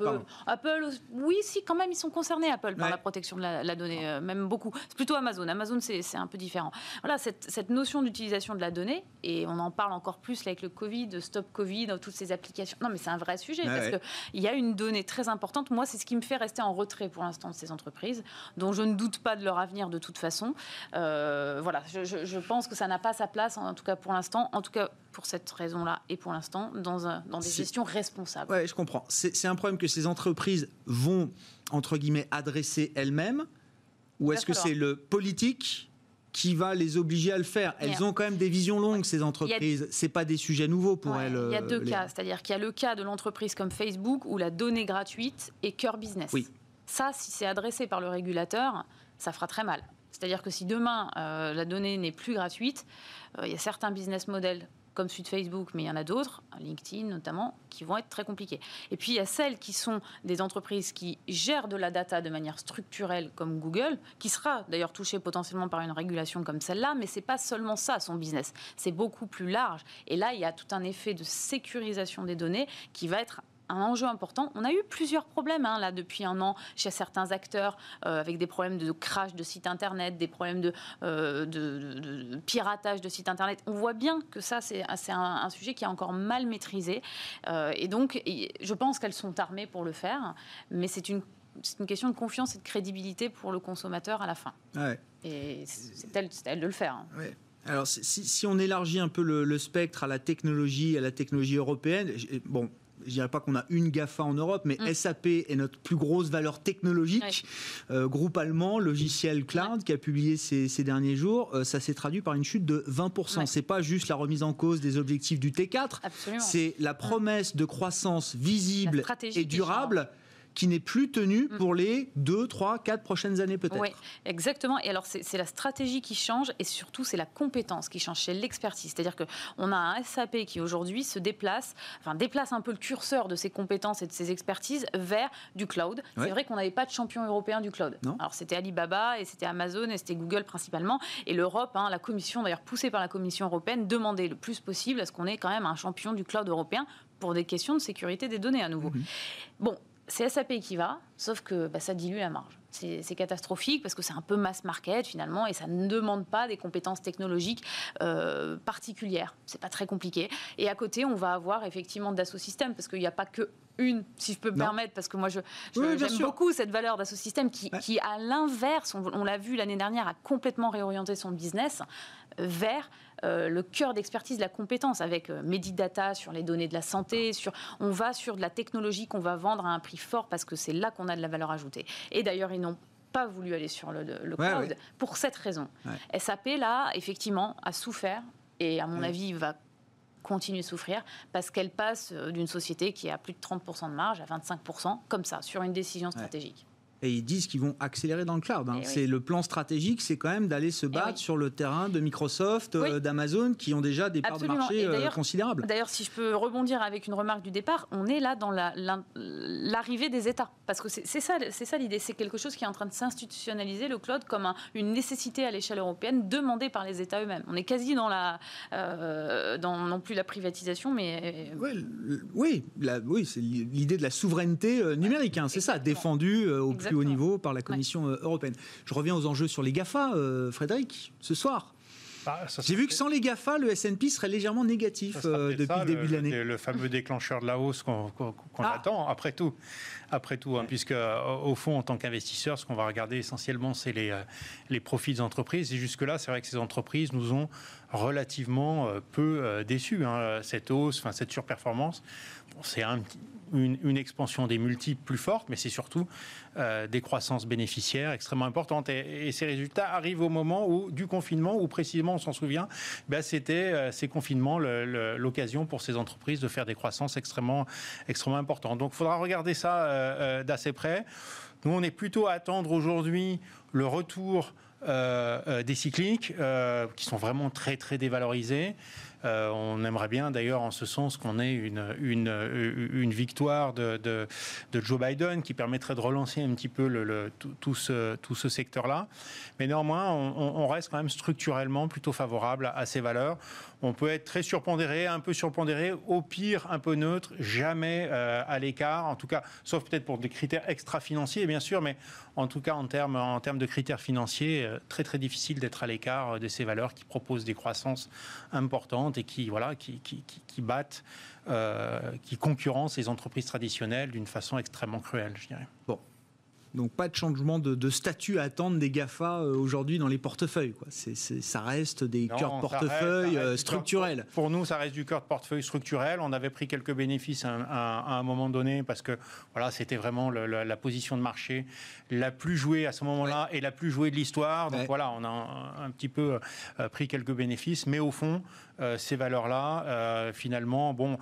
S5: Apple, oui, si quand même ils sont concernés Apple par la protection de la, donnée, euh, même beaucoup. C'est plutôt Amazon. Amazon c'est un peu différent. Voilà cette, cette notion d'utilisation de la donnée et on en parle encore plus avec le Covid, Stop Covid, toutes ces applications. Non mais c'est un vrai sujet parce qu'il y a une donnée très importante. Moi c'est ce qui me fait rester en retrait pour l'instant de ces entreprises dont je ne doute pas de leur avenir de toute façon. voilà, je, je pense que ça n'a pas sa place en tout cas pour l'instant. En tout cas pour cette raison-là et pour l'instant dans, un, dans des gestions responsables.
S1: Oui, je comprends. C'est un problème que ces entreprises vont, entre guillemets, adresser elles-mêmes ou est-ce que c'est le politique qui va les obliger à le faire? Elles ont quand même des visions longues, ces entreprises. C'est pas des sujets nouveaux pour elles.
S5: Il y a deux euh, cas, c'est-à-dire qu'il y a le cas de l'entreprise comme Facebook où la donnée gratuite est cœur business.
S1: Oui.
S5: Ça, si c'est adressé par le régulateur, ça fera très mal. C'est-à-dire que si demain euh, la donnée n'est plus gratuite, euh, il y a certains business models comme celui de Facebook, mais il y en a d'autres, LinkedIn notamment, qui vont être très compliqués. Et puis il y a celles qui sont des entreprises qui gèrent de la data de manière structurelle, comme Google, qui sera d'ailleurs touchée potentiellement par une régulation comme celle-là, mais c'est pas seulement ça son business, c'est beaucoup plus large. Et là, il y a tout un effet de sécurisation des données qui va être un enjeu important. On a eu plusieurs problèmes hein, là depuis un an chez certains acteurs euh, avec des problèmes de crash de sites internet, des problèmes de, euh, de, piratage de sites internet. On voit bien que ça c'est un, sujet qui est encore mal maîtrisé euh, et donc je pense qu'elles sont armées pour le faire, mais c'est une c'est une question de confiance et de crédibilité pour le consommateur à la fin. Et c'est elle, elle, de le faire. Hein.
S1: Alors, si, si, on élargit un peu le, le, spectre à la technologie, à la technologie européenne, bon, je dirais pas qu'on a une GAFA en Europe, mais mm. SAP est notre plus grosse valeur technologique. Euh, groupe allemand, logiciel cloud, qui a publié ces, derniers jours, euh, ça s'est traduit par une chute de 20%. C'est pas juste la remise en cause des objectifs du T4, c'est la promesse de croissance visible et durable qui n'est plus tenu mm. pour les 2, 3, 4 prochaines années peut-être. Oui,
S5: exactement. Et alors c'est la stratégie qui change et surtout c'est la compétence qui change, c'est l'expertise. C'est-à-dire qu'on a un SAP qui aujourd'hui se déplace, enfin déplace un peu le curseur de ses compétences et de ses expertises vers du cloud. C'est vrai qu'on n'avait pas de champion européen du cloud. Alors c'était Alibaba et c'était Amazon et c'était Google principalement. Et l'Europe, hein, la Commission d'ailleurs poussée par la Commission européenne, demandait le plus possible à ce qu'on ait quand même un champion du cloud européen pour des questions de sécurité des données à nouveau. Mhm. Bon, c'est SAP qui va, sauf que bah, ça dilue la marge. C'est catastrophique parce que c'est un peu mass market finalement et ça ne demande pas des compétences technologiques euh, particulières. C'est pas très compliqué. Et à côté, on va avoir effectivement Dassault Systèmes parce qu'il n'y a pas que une, si je peux me permettre, parce que moi je, j'aime beaucoup cette valeur Dassault Systèmes qui, qui à l'inverse, on l'a vu l'année dernière, a complètement réorienté son business vers le cœur d'expertise, la compétence avec euh, Medidata sur les données de la santé. Sur, on va sur de la technologie qu'on va vendre à un prix fort parce que c'est là qu'on a de la valeur ajoutée. Et d'ailleurs, ils n'ont pas voulu aller sur le, cloud pour cette raison. SAP, là, effectivement, a souffert et à mon avis, va continuer de souffrir parce qu'elle passe euh, d'une société qui a plus de 30% de marge à 25%, comme ça, sur une décision stratégique
S1: et ils disent qu'ils vont accélérer dans le cloud. Hein. Eh c'est le plan stratégique, c'est quand même d'aller se eh battre sur le terrain de Microsoft, euh, d'Amazon, qui ont déjà des parts de marché euh, considérables.
S5: D'ailleurs, si je peux rebondir avec une remarque du départ, on est là dans l'arrivée des États, parce que c'est ça, c'est ça l'idée. C'est quelque chose qui est en train de s'institutionnaliser le cloud comme une nécessité à l'échelle européenne, demandée par les États eux-mêmes. On est quasi dans la, euh, dans non plus la privatisation, mais
S1: oui, oui, c'est l'idée de la souveraineté numérique. Hein, c'est ça, défendue au plus haut niveau par la Commission euh, européenne. Je reviens aux enjeux sur les GAFA, euh, Frédéric, ce soir. Bah, J'ai vu que sans les GAFA, le S&P serait légèrement négatif euh, depuis le début de l'année.
S3: Le fameux déclencheur de la hausse qu'on ah. attend, après tout. Après tout, hein, puisque au fond, en tant qu'investisseur, ce qu'on va regarder essentiellement, c'est les, les profits des entreprises. Et jusque-là, c'est vrai que ces entreprises nous ont relativement peu déçus. Hein, cette hausse, enfin, cette surperformance, c'est un, une, expansion des multiples plus forte, mais c'est surtout euh, des croissances bénéficiaires extrêmement importantes. Et, ces résultats arrivent au moment où, du confinement, où précisément, on s'en souvient, ben, c'était euh, ces confinements l'occasion pour ces entreprises de faire des croissances extrêmement, extrêmement importantes. Donc il faudra regarder ça euh, d'assez près. Nous, on est plutôt à attendre aujourd'hui le retour des cycliques, qui sont vraiment très, très dévalorisés. On aimerait bien d'ailleurs en ce sens qu'on ait une, une, victoire de, Joe Biden qui permettrait de relancer un petit peu tout, ce, secteur-là. Mais néanmoins, on, reste quand même structurellement plutôt favorable à, ces valeurs. On peut être très surpondéré, un peu surpondéré, au pire un peu neutre, jamais à l'écart, en tout cas, sauf peut-être pour des critères extra-financiers, bien sûr, mais en tout cas en termes, en termes de critères financiers, euh, très très difficile d'être à l'écart euh, de ces valeurs qui proposent des croissances importantes et qui, voilà, qui, qui, qui battent, euh, qui concurrencent les entreprises traditionnelles d'une façon extrêmement cruelle, je dirais.
S1: Bon, donc pas de changement de, statut à attendre des GAFA euh, aujourd'hui dans les portefeuilles. Quoi. ça reste des cœurs de portefeuille euh, structurels.
S3: pour nous, ça reste du cœur de portefeuille structurel. On avait pris quelques bénéfices à, un moment donné parce que voilà, c'était vraiment la, position de marché la plus jouée à ce moment-là et la plus jouée de l'histoire. Donc voilà, on a un, petit peu euh, pris quelques bénéfices. Mais au fond, ces valeurs-là, finalement, bon,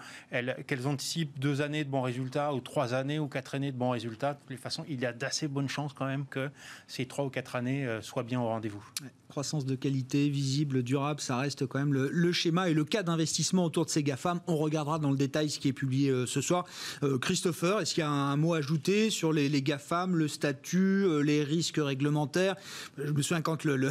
S3: qu'elles anticipent deux années de bons résultats ou trois années ou quatre années de bons résultats, de toutes les façons, il y a d'assez bonne chance quand même que ces trois ou quatre années euh, soient bien au rendez-vous
S1: croissance de qualité, visible, durable, ça reste quand même le, schéma et le cas d'investissement autour de ces GAFAM. On regardera dans le détail ce qui est publié euh, ce soir. Euh, Christopher, est-ce qu'il y a un, mot ajouté sur les, GAFAM, le statut, euh, les risques réglementaires? Je me souviens quand le,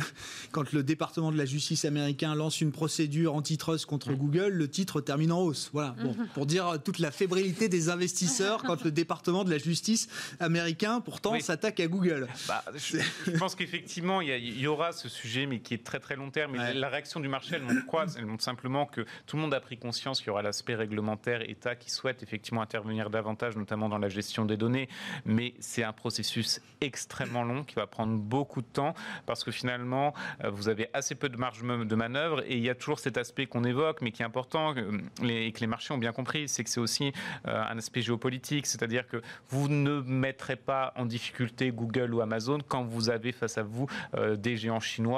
S1: quand le département de la justice américain lance une procédure antitrust contre Google, le titre termine en hausse. Voilà, bon, mhm. pour dire toute la fébrilité des investisseurs quand le département de la justice américain pourtant s'attaque à Google.
S4: Bah, je, pense qu'effectivement, il y, aura ce sujet mais qui est très très long terme. Et la réaction du marché, elle montre quoi? Elle montre simplement que tout le monde a pris conscience qu'il y aura l'aspect réglementaire, État qui souhaite effectivement intervenir davantage, notamment dans la gestion des données. Mais c'est un processus extrêmement long qui va prendre beaucoup de temps parce que finalement, euh, vous avez assez peu de marge de manœuvre et il y a toujours cet aspect qu'on évoque, mais qui est important euh, et que les marchés ont bien compris, c'est que c'est aussi euh, un aspect géopolitique, c'est-à-dire que vous ne mettrez pas en difficulté Google ou Amazon quand vous avez face à vous des géants chinois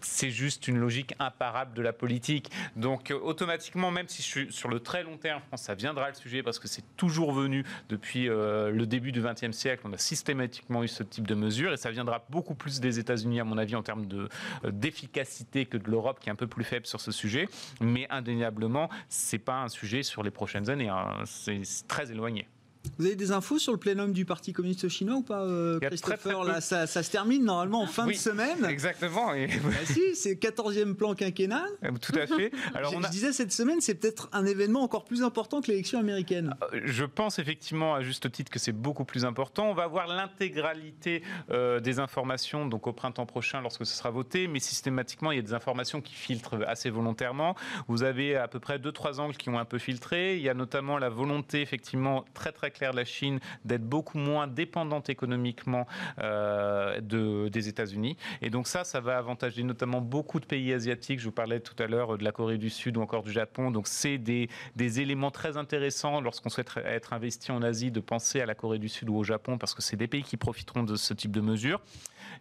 S4: c'est juste une logique imparable de la politique. Donc euh, automatiquement, même si je suis sur le très long terme, ça viendra le sujet parce que c'est toujours venu depuis euh, le début du XXe siècle. On a systématiquement eu ce type de mesures et ça viendra beaucoup plus des États-Unis, à mon avis, en termes euh, d'efficacité que de l'Europe qui est un peu plus faible sur ce sujet. Mais indéniablement, c'est pas un sujet sur les prochaines années. Hein. C'est très éloigné.
S1: Vous avez des infos sur le plénum du Parti communiste chinois ou pas, euh, Christopher Là, ça, se termine normalement en fin de semaine.
S4: Exactement.
S1: Et... Bah si, c'est 14e plan quinquennal.
S4: Euh, tout à fait.
S1: Alors, on je disais, cette semaine, c'est peut-être un événement encore plus important que l'élection américaine.
S4: Euh, je pense effectivement, à juste titre, que c'est beaucoup plus important. On va avoir l'intégralité des informations donc au printemps prochain lorsque ce sera voté, mais systématiquement, il y a des informations qui filtrent assez volontairement. Vous avez à peu près deux, trois angles qui ont un peu filtré. Il y a notamment la volonté, effectivement, très, très clair la Chine d'être beaucoup moins dépendante économiquement euh, de, des États-Unis. Et donc ça, ça va avantager notamment beaucoup de pays asiatiques. Je vous parlais tout à l'heure de la Corée du Sud ou encore du Japon. Donc c'est des, des éléments très intéressants lorsqu'on souhaite être investi en Asie de penser à la Corée du Sud ou au Japon parce que c'est des pays qui profiteront de ce type de mesures.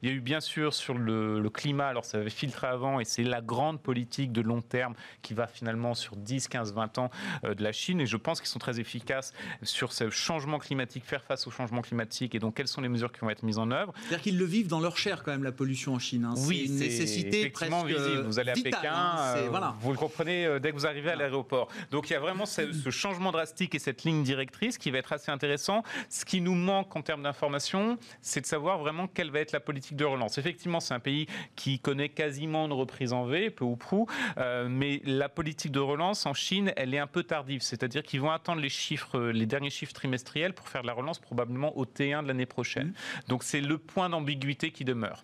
S4: Il y a eu bien sûr sur le, climat, alors ça avait filtré avant, et c'est la grande politique de long terme qui va finalement sur 10, 15, 20 ans euh, de la Chine. Et je pense qu'ils sont très efficaces sur ce changement climatique, faire face au changement climatique, et donc quelles sont les mesures qui vont être mises en œuvre.
S1: C'est-à-dire qu'ils le vivent dans leur chair quand même, la pollution en Chine. Hein.
S4: Oui,
S1: c'est une nécessité presque visible.
S4: Vous allez à Pékin, hein, euh, voilà. vous le comprenez euh, dès que vous arrivez à l'aéroport. Donc il y a vraiment ce, ce, changement drastique et cette ligne directrice qui va être assez intéressant. Ce qui nous manque en termes d'information, c'est de savoir vraiment quelle va être la politique de relance. Effectivement, c'est un pays qui connaît quasiment une reprise en V, peu ou prou, euh, mais la politique de relance en Chine, elle est un peu tardive. C'est-à-dire qu'ils vont attendre les chiffres, les derniers chiffres trimestriels pour faire la relance probablement au T1 de l'année prochaine. Mmh. Donc c'est le point d'ambiguïté qui demeure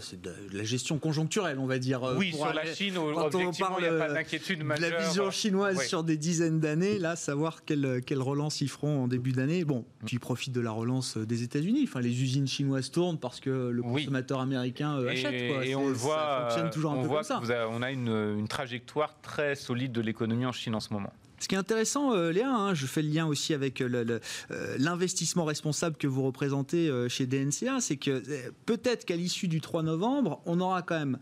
S1: ça c'est de, la gestion conjoncturelle, on va dire.
S4: Euh, oui, sur la Chine, quand on parle il n'y a pas d'inquiétude majeure.
S1: La vision chinoise sur des dizaines d'années, là, savoir quelle, quelle, relance ils feront en début d'année. Bon, puis ils profitent de la relance des États-Unis. Enfin, les usines chinoises tournent parce que le consommateur américain euh, achète.
S4: Et on le voit, ça fonctionne toujours un peu comme ça. on a une, une trajectoire très solide de l'économie en Chine en ce moment.
S1: Ce qui est intéressant, euh, Léa, hein, je fais le lien aussi avec euh, euh, l'investissement responsable que vous représentez chez DNCA, c'est que peut-être qu'à l'issue du 3 novembre, on aura quand même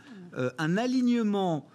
S1: un alignement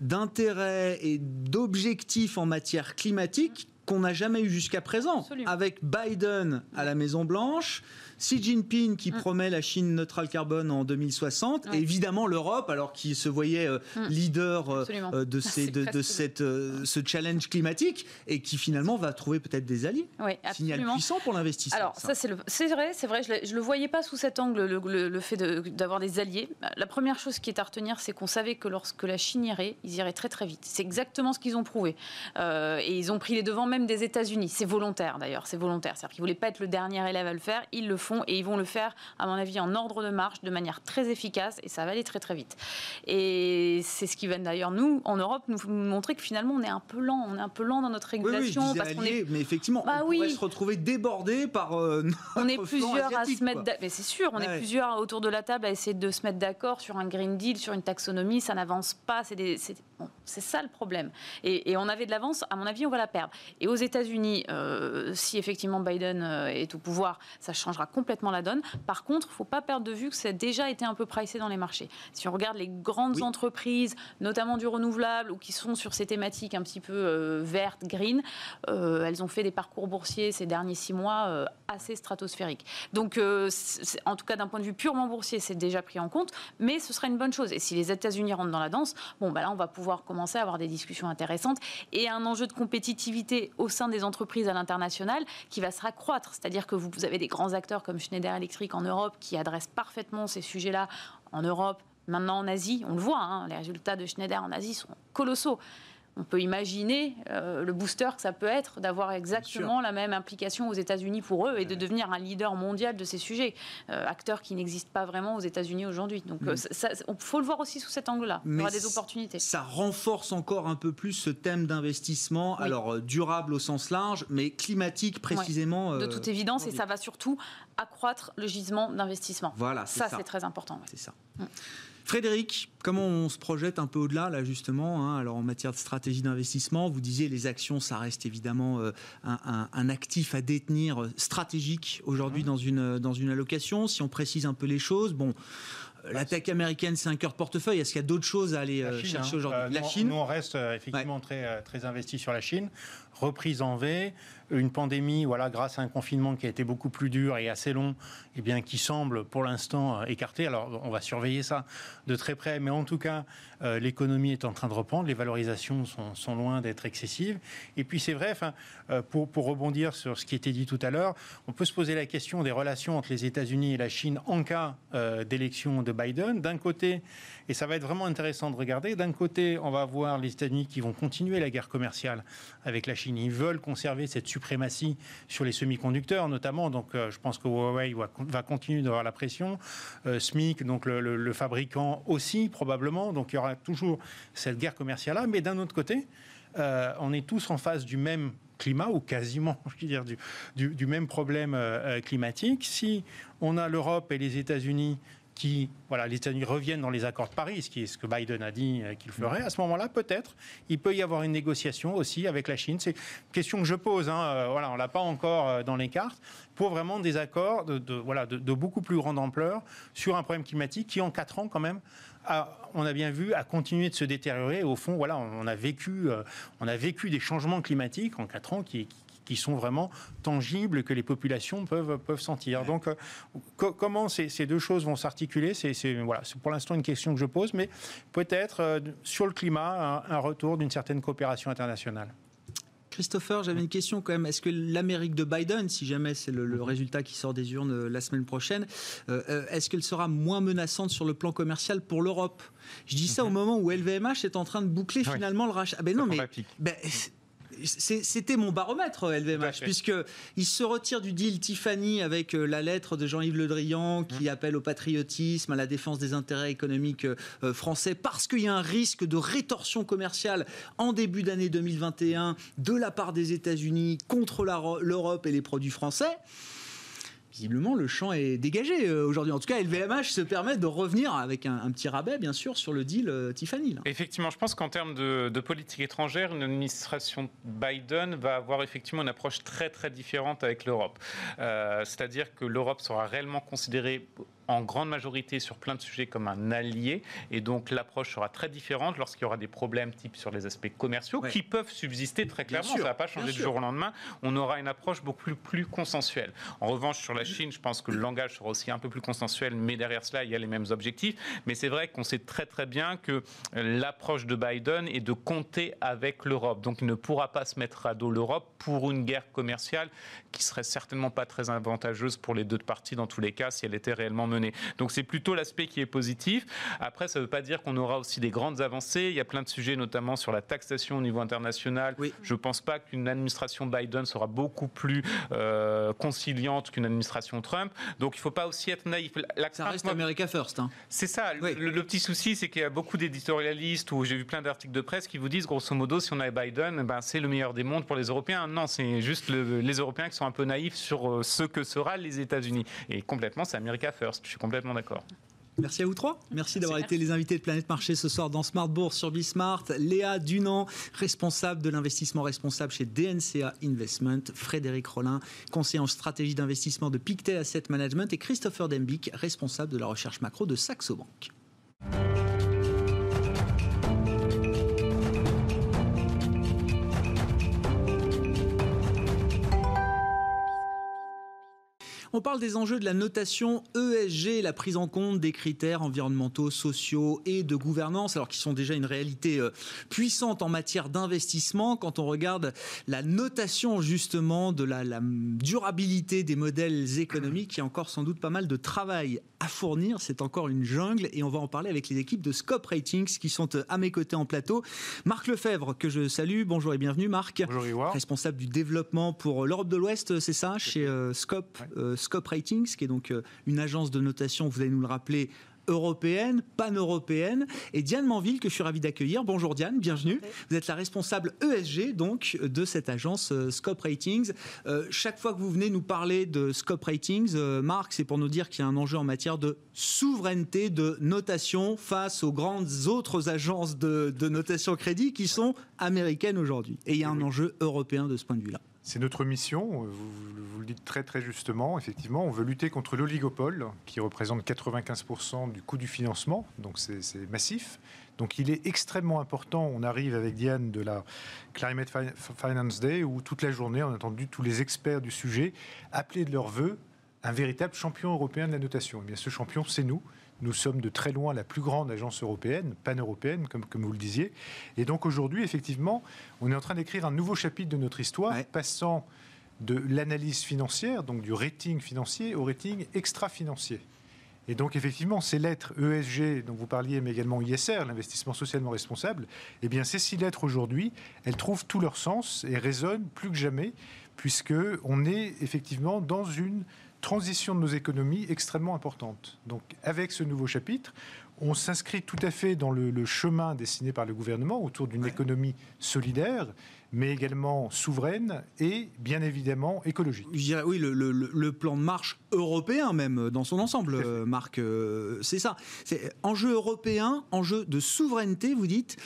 S1: d'intérêts et d'objectifs en matière climatique qu'on n'a jamais eu jusqu'à présent,
S5: Absolument.
S1: avec Biden à la Maison Blanche, Xi Jinping qui
S5: Mm.
S1: promet la Chine neutrale carbone en 2060,
S5: Ouais.
S1: et évidemment l'Europe, alors qui se voyait euh,
S5: Mm.
S1: leader euh, euh, de, ces, de, cette, euh, ce challenge climatique, et qui finalement va trouver peut-être des alliés.
S5: Oui,
S1: Signal puissant pour l'investissement.
S5: Alors ça, c'est vrai, c'est vrai. Je, je le voyais pas sous cet angle, le, le- le fait de- d'avoir des alliés. La première chose qui est à retenir, c'est qu'on savait que lorsque la Chine irait, ils iraient très très vite. C'est exactement ce qu'ils ont prouvé, et ils ont pris les devants même des États-Unis. C'est volontaire d'ailleurs, c'est volontaire. C'est-à-dire qu'ils voulaient pas être le dernier élève à le faire. Ils le font et ils vont le faire, à mon avis, en ordre de marche, de manière très efficace, et ça va aller très très vite. Et c'est ce qui va d'ailleurs nous, en Europe, nous montrer que finalement on est un peu lent, on est un peu lent dans notre
S1: Oui, oui,
S5: régulation
S1: disais
S5: parce qu'on est
S1: mais effectivement,
S5: Bah
S1: on
S5: oui.
S1: pourrait se retrouver débordé par euh,
S5: On est plusieurs à se mettre.
S1: quoi.
S5: d'a- Mais c'est sûr, on
S1: Ouais.
S5: est plusieurs autour de la table à essayer de se mettre d'accord sur un Green Deal, sur une taxonomie. Ça n'avance pas. C'est des- bon, ça le problème. Et, et on avait de l'avance. À mon avis, on va la perdre. Et aux États-Unis, euh, si effectivement Biden euh, est au pouvoir, ça changera complètement la donne. Par contre, il faut pas perdre de vue que ça a déjà été un peu pricé dans les marchés. Si on regarde les grandes
S1: Oui.
S5: entreprises, notamment du renouvelable, ou qui sont sur ces thématiques un petit peu euh, vertes, green, euh, elles ont fait des parcours boursiers ces derniers six mois euh, assez stratosphériques. Donc, en tout cas, d'un point de vue purement boursier, c'est déjà pris en compte, mais ce serait une bonne chose. Et si les États-Unis rentrent dans la danse, bon, bah là, on va pouvoir commencer à avoir des discussions intéressantes et un enjeu de compétitivité au sein des entreprises à l'international qui va se raccroître. C'est-à-dire que vous, vous avez des grands acteurs comme Schneider Electric en Europe qui adressent parfaitement ces sujets-là en Europe. Maintenant en Asie, on le voit, hein, les résultats de Schneider en Asie sont colossaux. On peut imaginer euh, le booster que ça peut être d'avoir exactement la même implication aux États-Unis pour eux et de devenir un leader mondial de ces sujets, euh, acteurs qui n'existent pas vraiment aux États-Unis aujourd'hui. Donc,
S1: Mm.
S5: euh, on faut le voir aussi sous cet angle-là. Il y aura des opportunités.
S1: Ça renforce encore un peu plus ce thème d'investissement,
S5: Oui.
S1: alors durable au sens large, mais climatique précisément.
S5: De toute évidence, et ça va surtout accroître le gisement d'investissement.
S1: Voilà, c'est
S5: Ça,
S1: ça.
S5: c'est très important. ouais.
S1: C'est ça.
S5: Mm.
S1: Frédéric, comment on se projette un peu au-delà, là, justement hein, Alors, en matière de stratégie d'investissement, vous disiez les actions, ça reste évidemment euh, un, un- un actif à détenir euh, stratégique aujourd'hui
S3: Mmh.
S1: dans, une, euh, dans une allocation. Si on précise un peu les choses, bon, euh, la tech américaine, c'est un cœur de portefeuille. Est-ce qu'il y a d'autres choses à aller
S3: Chine,
S1: chercher
S3: hein.
S1: aujourd'hui? La
S3: nous,
S1: Chine?
S3: Nous, on reste effectivement très, très investi sur la Chine. Reprise en V, une pandémie, voilà, grâce à un confinement qui a été beaucoup plus dur et assez long, et bien, qui semble pour l'instant euh, écarté. Alors, on va surveiller ça de très près, mais en tout cas, euh, l'économie est en train de reprendre, les valorisations sont, loin d'être excessives. Et puis, c'est vrai, euh, pour, rebondir sur ce qui était dit tout à l'heure, on peut se poser la question des relations entre les États-Unis et la Chine en cas euh, d'élection de Biden. D'un côté, et ça va être vraiment intéressant de regarder. D'un côté, on va voir les États-Unis qui vont continuer la guerre commerciale avec la Chine. Ils veulent conserver cette suprématie sur les semi-conducteurs, notamment. Donc, euh, je pense que Huawei va, continuer d'avoir la pression. Euh, SMIC, donc le, fabricant aussi, probablement. Donc, il y aura toujours cette guerre commerciale-là. Mais d'un autre côté, euh, on est tous en face du même climat, ou quasiment, je veux dire, du, même problème climatique. Si on a l'Europe et les États-Unis qui, voilà, les États-Unis reviennent dans les accords de Paris, ce qui est ce que Biden a dit euh, qu'il ferait, à ce moment-là, peut-être, il peut y avoir une négociation aussi avec la Chine. C'est une question que je pose, hein, euh, voilà, on l'a pas encore euh, dans les cartes, pour vraiment des accords de, voilà, de, beaucoup plus grande ampleur sur un problème climatique qui, en quatre ans, quand même, on a bien vu, a continué de se détériorer. Au fond, voilà, on a vécu, on a vécu des changements climatiques en quatre ans qui- qui sont vraiment tangibles que les populations peuvent, peuvent sentir. Donc, euh, co- comment ces, ces deux choses vont s'articuler C'est voilà, c'est pour l'instant une question que je pose, mais peut-être euh, sur le climat, un, un retour d'une certaine coopération internationale.
S1: Christopher, j'avais une question quand même. Est-ce que l'Amérique de Biden, si jamais c'est le, le résultat qui sort des urnes euh, la semaine prochaine, euh, est-ce qu'elle sera moins menaçante sur le plan commercial pour l'Europe? Je dis ça au moment où LVMH est en train de boucler
S6: Oui.
S1: finalement le rachat. Ah ben non, mais ben, c'était mon baromètre
S6: à
S1: LVMH,
S6: fait.
S1: puisque il se retire du deal Tiffany avec euh, la lettre de Jean-Yves Le Drian
S6: Mmh.
S1: qui appelle au patriotisme, à la défense des intérêts économiques euh, euh, français, parce qu'il y a un risque de rétorsion commerciale en début d'année 2021 de la part des États-Unis contre l'Europe et les produits français. Visiblement, le champ est dégagé euh, aujourd'hui. En tout cas, LVMH se permet de revenir avec un, petit rabais, bien sûr, sur le deal euh, Tiffany.
S4: Effectivement, je pense qu'en termes de, de politique étrangère, une administration Biden va avoir effectivement une approche très très différente avec l'Europe. Euh, C'est-à-dire que l'Europe sera réellement considérée en grande majorité sur plein de sujets comme un allié. Et donc l'approche sera très différente lorsqu'il y aura des problèmes type sur les aspects commerciaux qui peuvent subsister très clairement. ça ne va pas changer du jour au lendemain. On aura une approche beaucoup plus, plus consensuelle. En revanche, sur la Chine, je pense que le langage sera aussi un peu plus consensuel, mais derrière cela, il y a les mêmes objectifs. Mais c'est vrai qu'on sait très très bien que l'approche de Biden est de compter avec l'Europe. Donc il ne pourra pas se mettre à dos l'Europe pour une guerre commerciale qui serait certainement pas très avantageuse pour les deux parties dans tous les cas si elle était réellement menée. Donc c'est plutôt l'aspect qui est positif. Après, ça ne veut pas dire qu'on aura aussi des grandes avancées. Il y a plein de sujets, notamment sur la taxation au niveau international. Je ne pense pas qu'une administration Biden sera beaucoup plus euh, conciliante qu'une administration Trump. Donc il ne faut pas aussi être naïf.
S1: ça reste America First. Hein.
S4: C'est ça. Le, petit souci, c'est qu'il y a beaucoup d'éditorialistes où j'ai vu plein d'articles de presse qui vous disent, grosso modo, si on a Biden, ben, c'est le meilleur des mondes pour les Européens. Non, c'est juste les Européens qui sont un peu naïfs sur euh, ce que sera les États-Unis. Et complètement, c'est America First. Je suis complètement d'accord.
S1: Merci à vous trois. Merci d'avoir été les invités de Planète Marché ce soir dans Smart Bourse sur Bismart. Léa Dunant, responsable de l'investissement responsable chez DNCA Investment. Frédéric Rollin, conseiller en stratégie d'investissement de Pictet Asset Management. Et Christopher Dembic, responsable de la recherche macro de Saxo Bank. On parle des enjeux de la notation ESG, la prise en compte des critères environnementaux, sociaux et de gouvernance, alors qu'ils sont déjà une réalité euh, puissante en matière d'investissement. Quand on regarde la notation justement de la, durabilité des modèles économiques, il y a encore sans doute pas mal de travail à fournir. C'est encore une jungle et on va en parler avec les équipes de Scope Ratings qui sont euh, à mes côtés en plateau. Marc Lefebvre, que je salue. Bonjour et bienvenue, Marc.
S6: Bonjour,
S1: Responsable du développement pour l'Europe de l'Ouest, c'est ça, chez euh, Scope. Scope Ratings, qui est donc euh, une agence de notation, vous allez nous le rappeler, européenne, pan-européenne. Et Diane Manville, que je suis ravi d'accueillir. Bonjour Diane, bienvenue. Vous êtes la responsable ESG donc de cette agence euh, Scope Ratings. Euh, chaque fois que vous venez nous parler de Scope Ratings, Marc, c'est pour nous dire qu'il y a un enjeu en matière de souveraineté de notation face aux grandes autres agences de, de notation crédit qui sont américaines aujourd'hui. Et il y a un enjeu européen de ce point de vue-là.
S6: C'est notre mission, vous, le dites très très justement, effectivement, on veut lutter contre l'oligopole qui représente 95% du coût du financement, donc c'est massif. Donc il est extrêmement important, on arrive avec Diane de la Climate Finance Day où toute la journée on a entendu tous les experts du sujet appeler de leur vœu un véritable champion européen de la notation. Et eh bien ce champion c'est nous. Nous sommes de très loin la plus grande agence européenne, pan-européenne, comme, comme vous le disiez. Et donc aujourd'hui, effectivement, on est en train d'écrire un nouveau chapitre de notre histoire, passant de l'analyse financière, donc du rating financier, au rating extra-financier. Et donc, effectivement, ces lettres ESG, dont vous parliez, mais également ISR, l'investissement socialement responsable, eh bien, ces six lettres aujourd'hui, elles trouvent tout leur sens et résonnent plus que jamais, puisque on est effectivement dans une transition de nos économies extrêmement importante. Donc avec ce nouveau chapitre, on s'inscrit tout à fait dans le, chemin dessiné par le gouvernement autour d'une économie solidaire, mais également souveraine et bien évidemment écologique.
S1: Je dirais oui, le, plan de marche européen même dans son ensemble, Marc, euh, c'est ça. C'est enjeu européen, enjeu de souveraineté, vous dites,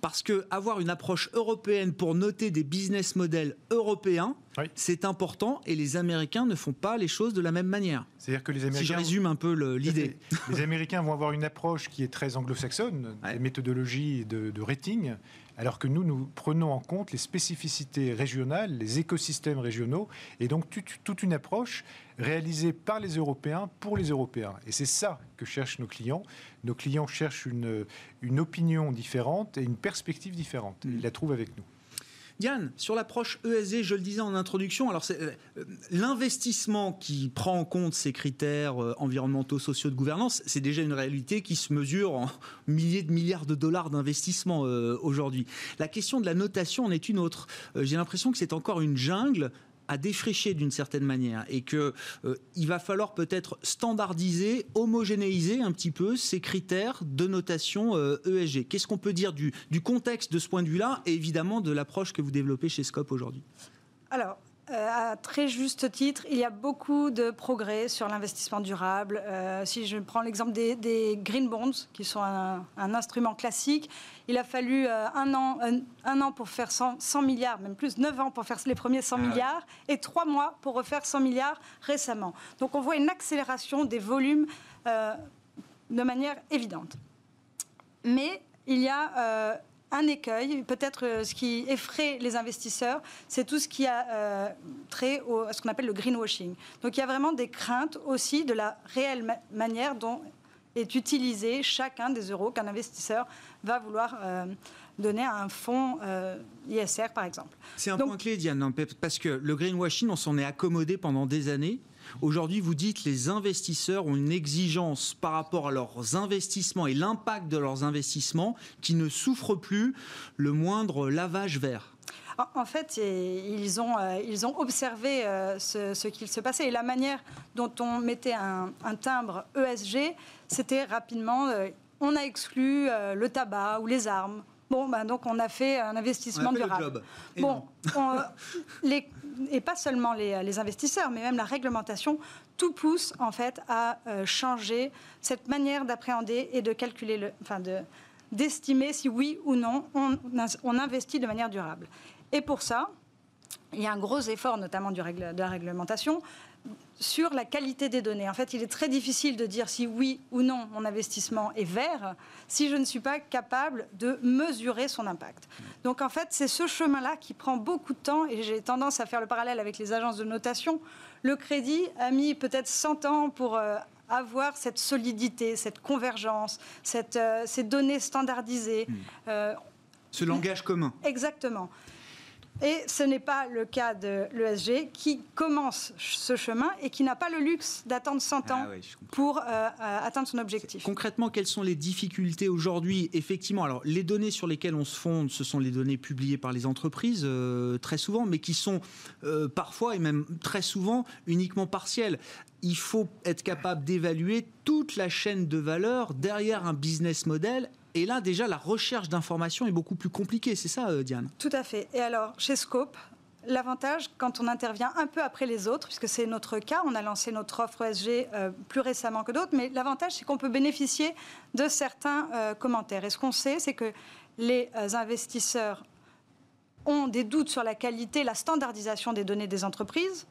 S1: parce que avoir une approche européenne pour noter des business models européens, c'est important et les Américains ne font pas les choses de la même manière.
S6: C'est-à-dire que les Américains.
S1: Si je résume un peu l'idée.
S6: Les Américains vont avoir une approche qui est très anglo-saxonne, des méthodologies de, de rating alors que nous, nous prenons en compte les spécificités régionales, les écosystèmes régionaux, et donc toute une approche réalisée par les Européens pour les Européens. Et c'est ça que cherchent nos clients. Nos clients cherchent une, opinion différente et une perspective différente. Ils la trouvent avec nous.
S1: Diane, sur l'approche ESG, je le disais en introduction, c'est euh, l'investissement qui prend en compte ces critères euh, environnementaux, sociaux de gouvernance, c'est déjà une réalité qui se mesure en milliers de milliards de dollars d'investissement euh, aujourd'hui. La question de la notation en est une autre. J'ai l'impression que c'est encore une jungle à défricher d'une certaine manière et que euh, il va falloir peut-être standardiser, homogénéiser un petit peu ces critères de notation ESG. Euh, e Qu'est-ce qu'on peut dire du, du, contexte de ce point de vue-là et évidemment de l'approche que vous développez chez Scope aujourd'hui?
S7: Alors, à très juste titre, il y a beaucoup de progrès sur l'investissement durable. Euh, si je prends l'exemple des, green bonds, qui sont un, instrument classique, il a fallu euh, un, an, un, an pour faire 100, milliards, même plus, 9 ans pour faire les premiers 100 ah milliards, et 3 mois pour refaire 100 milliards récemment. Donc on voit une accélération des volumes de manière évidente. Mais il y a un écueil, peut-être ce qui effraie les investisseurs, c'est tout ce qui a trait à ce qu'on appelle le greenwashing. Donc il y a vraiment des craintes aussi de la réelle manière dont est utilisé chacun des euros qu'un investisseur va vouloir donner à un fonds euh, ISR, par exemple.
S1: C'est un point clé, Diane, parce que le greenwashing, on s'en est accommodé pendant des années. Aujourd'hui, vous dites que les investisseurs ont une exigence par rapport à leurs investissements et l'impact de leurs investissements qui ne souffre plus le moindre lavage vert.
S7: En fait, ils ont, euh, ils ont observé euh, ce, ce qu'il se passait et la manière dont on mettait un, timbre ESG, c'était rapidement, on a exclu le tabac ou les armes Bon, ben donc on a fait un investissement durable.
S1: Et bon,
S7: et pas seulement les, investisseurs, mais même la réglementation, tout pousse en fait à euh, changer cette manière d'appréhender et de calculer, le, enfin de d'estimer si oui ou non on, on, investit de manière durable. Et pour ça, il y a un gros effort, notamment du règle, de la réglementation, sur la qualité des données. En fait, il est très difficile de dire si oui ou non mon investissement est vert si je ne suis pas capable de mesurer son impact. Donc en fait, c'est ce chemin-là qui prend beaucoup de temps et j'ai tendance à faire le parallèle avec les agences de notation. Le crédit a mis peut-être 100 ans pour euh, avoir cette solidité, cette convergence, cette, euh, ces données standardisées.
S1: Hmm. Euh, ce langage commun.
S7: Exactement. Et ce n'est pas le cas de l'ESG qui commence ce chemin et qui n'a pas le luxe d'attendre 100 ans ah pour euh, euh, atteindre son objectif.
S1: Concrètement, quelles sont les difficultés aujourd'hui? Effectivement, alors les données sur lesquelles on se fonde, ce sont les données publiées par les entreprises euh, très souvent, mais qui sont parfois et même très souvent uniquement partielles. Il faut être capable d'évaluer toute la chaîne de valeur derrière un business model et là, déjà, la recherche d'informations est beaucoup plus compliquée. C'est ça, euh, Diane?
S7: Tout à fait. Et alors, chez Scope, L'avantage, quand on intervient un peu après les autres, puisque c'est notre cas, on a lancé notre offre ESG euh, plus récemment que d'autres, mais l'avantage, c'est qu'on peut bénéficier de certains euh, commentaires. Et ce qu'on sait, c'est que les investisseurs ont des doutes sur la qualité, la standardisation des données des entreprises.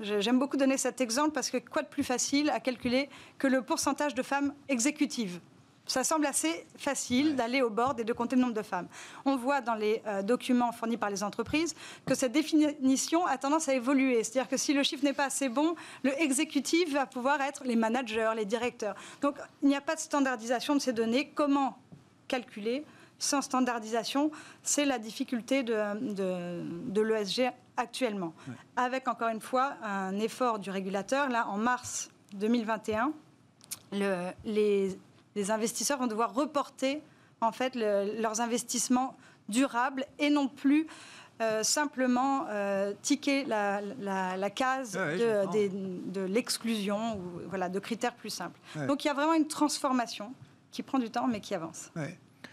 S7: J'aime beaucoup donner cet exemple parce que quoi de plus facile à calculer que le pourcentage de femmes exécutives? Ça semble assez facile d'aller au bord et de compter le nombre de femmes. On voit dans les euh, documents fournis par les entreprises que cette définition a tendance à évoluer. C'est-à-dire que si le chiffre n'est pas assez bon, le exécutif va pouvoir être les managers, les directeurs. Donc il n'y a pas de standardisation de ces données. Comment calculer sans standardisation? C'est la difficulté de, de, l'ESG actuellement. Avec encore une fois un effort du régulateur. Là, en mars 2021, le, les les investisseurs vont devoir reporter en fait leurs investissements durables et non plus euh, simplement euh, ticker la, case de, l'exclusion ou voilà, de critères plus simples. Donc il y a vraiment une transformation qui prend du temps mais qui avance.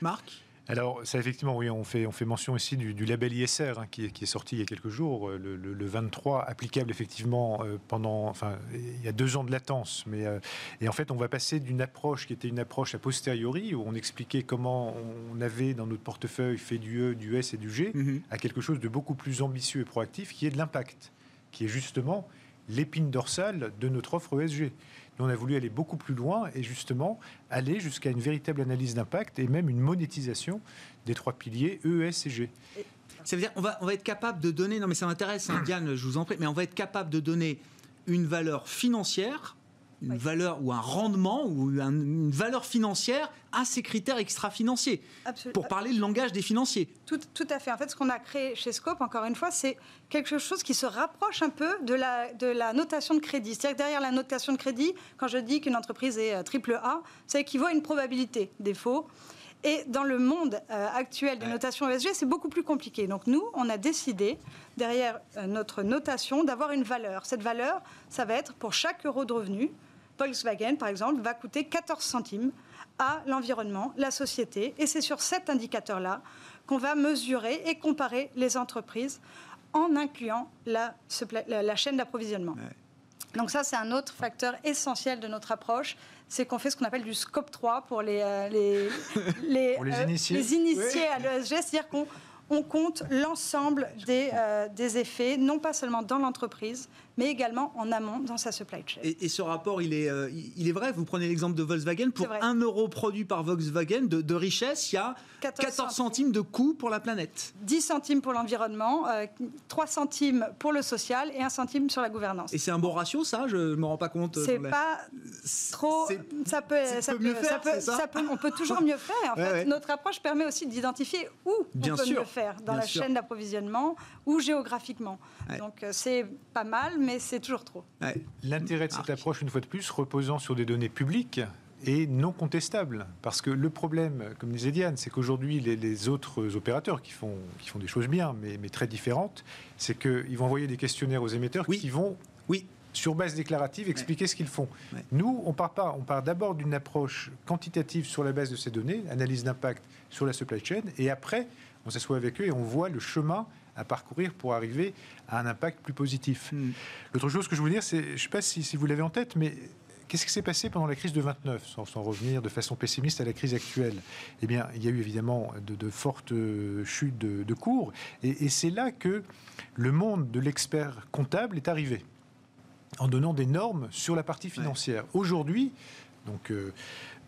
S1: Marc?
S6: Alors, ça, effectivement, oui, on fait, on fait mention aussi du, label ISR hein, qui, est, sorti il y a quelques jours, euh, le, 23, applicable effectivement euh, pendant. Enfin, il y a deux ans de latence. Mais, euh, et en fait, on va passer d'une approche qui était une approche a posteriori, où on expliquait comment on avait dans notre portefeuille fait du E, du S et du G, mhm. à quelque chose de beaucoup plus ambitieux et proactif, qui est de l'impact, qui est justement l'épine dorsale de notre offre ESG on a voulu aller beaucoup plus loin et justement aller jusqu'à une véritable analyse d'impact et même une monétisation des trois piliers E, S et G.
S1: Ça veut dire on va, être capable de donner, non mais ça m'intéresse, hein, Diane, je vous en prie, mais on va être capable de donner une valeur financière une valeur ou un rendement ou une valeur financière à ces critères extra-financiers. Pour parler le langage des financiers.
S7: Tout, tout, à fait. En fait, ce qu'on a créé chez Scope, encore une fois, c'est quelque chose qui se rapproche un peu de la, de la notation de crédit. C'est-à-dire que derrière la notation de crédit, quand je dis qu'une entreprise est euh, triple A, ça équivaut à une probabilité défaut. Et dans le monde euh, actuel des notations ESG, c'est beaucoup plus compliqué. Donc nous, on a décidé, derrière euh, notre notation, d'avoir une valeur. Cette valeur, ça va être pour chaque euro de revenu, Volkswagen, par exemple, va coûter 14 centimes à l'environnement, la société. Et c'est sur cet indicateur-là qu'on va mesurer et comparer les entreprises en incluant la, la, chaîne d'approvisionnement. Donc ça, c'est un autre facteur essentiel de notre approche, c'est qu'on fait ce qu'on appelle du scope 3 pour les, euh, les,
S6: les, initiés,
S7: les initiés à l'ESG, c'est-à-dire qu'on on compte l'ensemble des, euh, des effets, non pas seulement dans l'entreprise, mais également en amont dans sa supply chain.
S1: Et, ce rapport, il est, euh, il est vrai? Vous prenez l'exemple de Volkswagen. Pour 1 euro produit par Volkswagen de, richesse, il y a 14, centimes. de coût pour la planète.
S7: 10 centimes pour l'environnement, 3 euh, centimes pour le social et 1 centime sur la gouvernance.
S1: Et c'est un bon ratio, ça? Je ne me rends pas compte.
S7: C'est pas trop. Ça peut, ça peut, mieux faire, ça peut, on peut toujours mieux faire. En fait, notre approche permet aussi d'identifier où
S1: Bien
S7: on peut
S1: sûr.
S7: mieux faire dans la chaîne d'approvisionnement ou géographiquement. Donc euh, c'est pas mal, mais c'est toujours trop.
S6: L'intérêt de cette approche, une fois de plus, reposant sur des données publiques, est non contestable. Parce que le problème, comme disait Diane, c'est qu'aujourd'hui, les, autres opérateurs qui font, qui font des choses bien, mais, mais très différentes, c'est qu'ils vont envoyer des questionnaires aux émetteurs qui vont, oui. sur base déclarative, expliquer ce qu'ils font. Nous, on part pas. On part d'abord d'une approche quantitative sur la base de ces données, analyse d'impact sur la supply chain, et après, on s'assoit avec eux et on voit le chemin à parcourir pour arriver à un impact plus positif. Hmm. L'autre chose que je veux dire, c'est, je ne sais pas si, vous l'avez en tête, mais Qu'est-ce qui s'est passé pendant la crise de 29, sans, revenir de façon pessimiste à la crise actuelle? Eh bien, il y a eu évidemment de, fortes euh, chutes de, cours, et, c'est là que le monde de l'expert comptable est arrivé, en donnant des normes sur la partie financière. Aujourd'hui, donc euh,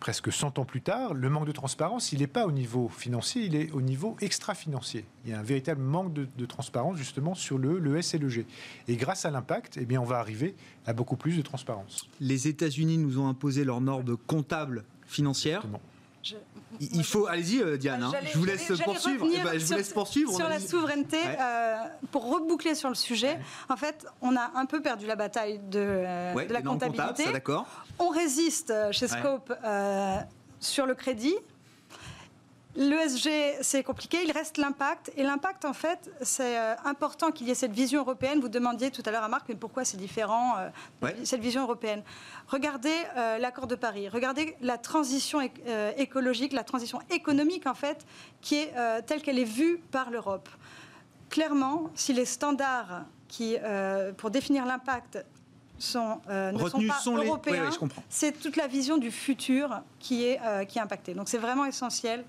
S6: presque 100 ans plus tard, le manque de transparence, il n'est pas au niveau financier, il est au niveau extra-financier. Il y a un véritable manque de, transparence justement sur le, le, S et le G. Et grâce à l'impact, eh bien, on va arriver à beaucoup plus de transparence.
S1: Les États-Unis nous ont imposé leurs normes comptables financières. Il faut, allez-y euh, Diane, hein. je vous laisse poursuivre. Eh ben, je vous laisse poursuivre.
S7: Sur la souveraineté, euh, pour reboucler sur le sujet, en fait, on a un peu perdu la bataille de, euh, de la comptabilité. on résiste chez Scope sur le crédit, L'ESG, c'est compliqué, il reste l'impact. Et l'impact, en fait, c'est euh, important qu'il y ait cette vision européenne. Vous demandiez tout à l'heure à Marc, mais pourquoi c'est différent, euh, cette vision européenne? Regardez euh, l'accord de Paris, regardez la transition écologique, la transition économique, en fait, qui est telle qu'elle est vue par l'Europe. Clairement, si les standards qui, pour définir l'impact sont, ne sont pas européens, c'est toute la vision du futur qui est, qui est impactée. Donc c'est vraiment essentiel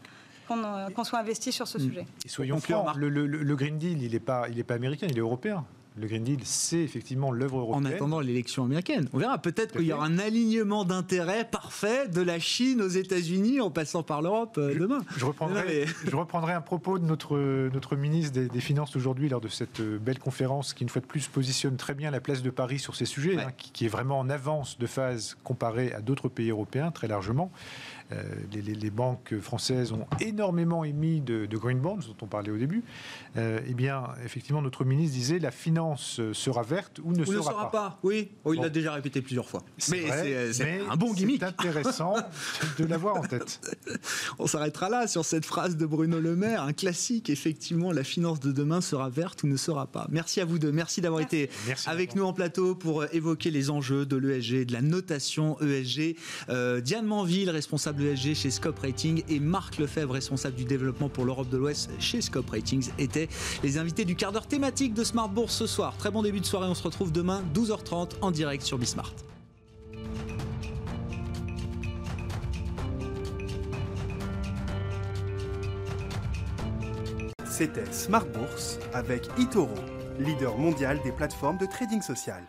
S7: euh, qu'on soit investi sur ce mm. sujet.
S6: Et soyons clairs, le, Green Deal, il n'est pas, pas américain, il est européen. Le Green Deal, c'est effectivement l'œuvre européenne.
S1: En attendant l'élection américaine. On verra. Peut-être qu'il y aura un alignement d'intérêts parfait de la Chine aux États-Unis en passant par l'Europe euh, demain.
S6: Je reprendrai, je reprendrai un propos de notre, notre ministre des, Finances aujourd'hui lors de cette euh, belle conférence qui, une fois de plus, positionne très bien la place de Paris sur ces sujets, hein, qui, qui, est vraiment en avance de phase comparée à d'autres pays européens, très largement. Euh, les, banques françaises ont énormément émis de, green bonds, dont on parlait au début. Euh, eh bien, effectivement, notre ministre disait la finance sera verte ou ne, sera, pas.
S1: Oui, oh, il l'a déjà répété plusieurs fois.
S6: Mais c'est un bon gimmick. C'est intéressant de l'avoir en tête.
S1: On s'arrêtera là sur cette phrase de Bruno Le Maire, un classique. Effectivement, la finance de demain sera verte ou ne sera pas. Merci à vous deux. Merci d'avoir été avec nous en plateau pour évoquer les enjeux de l'ESG, de la notation ESG. Euh, Diane Manville, responsable ESG chez Scope Rating et Marc Lefebvre, responsable du développement pour l'Europe de l'Ouest chez Scope Ratings, étaient les invités du quart d'heure thématique de Smart Bourse ce soir. Très bon début de soirée, on se retrouve demain 12h30 en direct sur Bismart.
S8: C'était Smart Bourse avec Itoro, leader mondial des plateformes de trading social.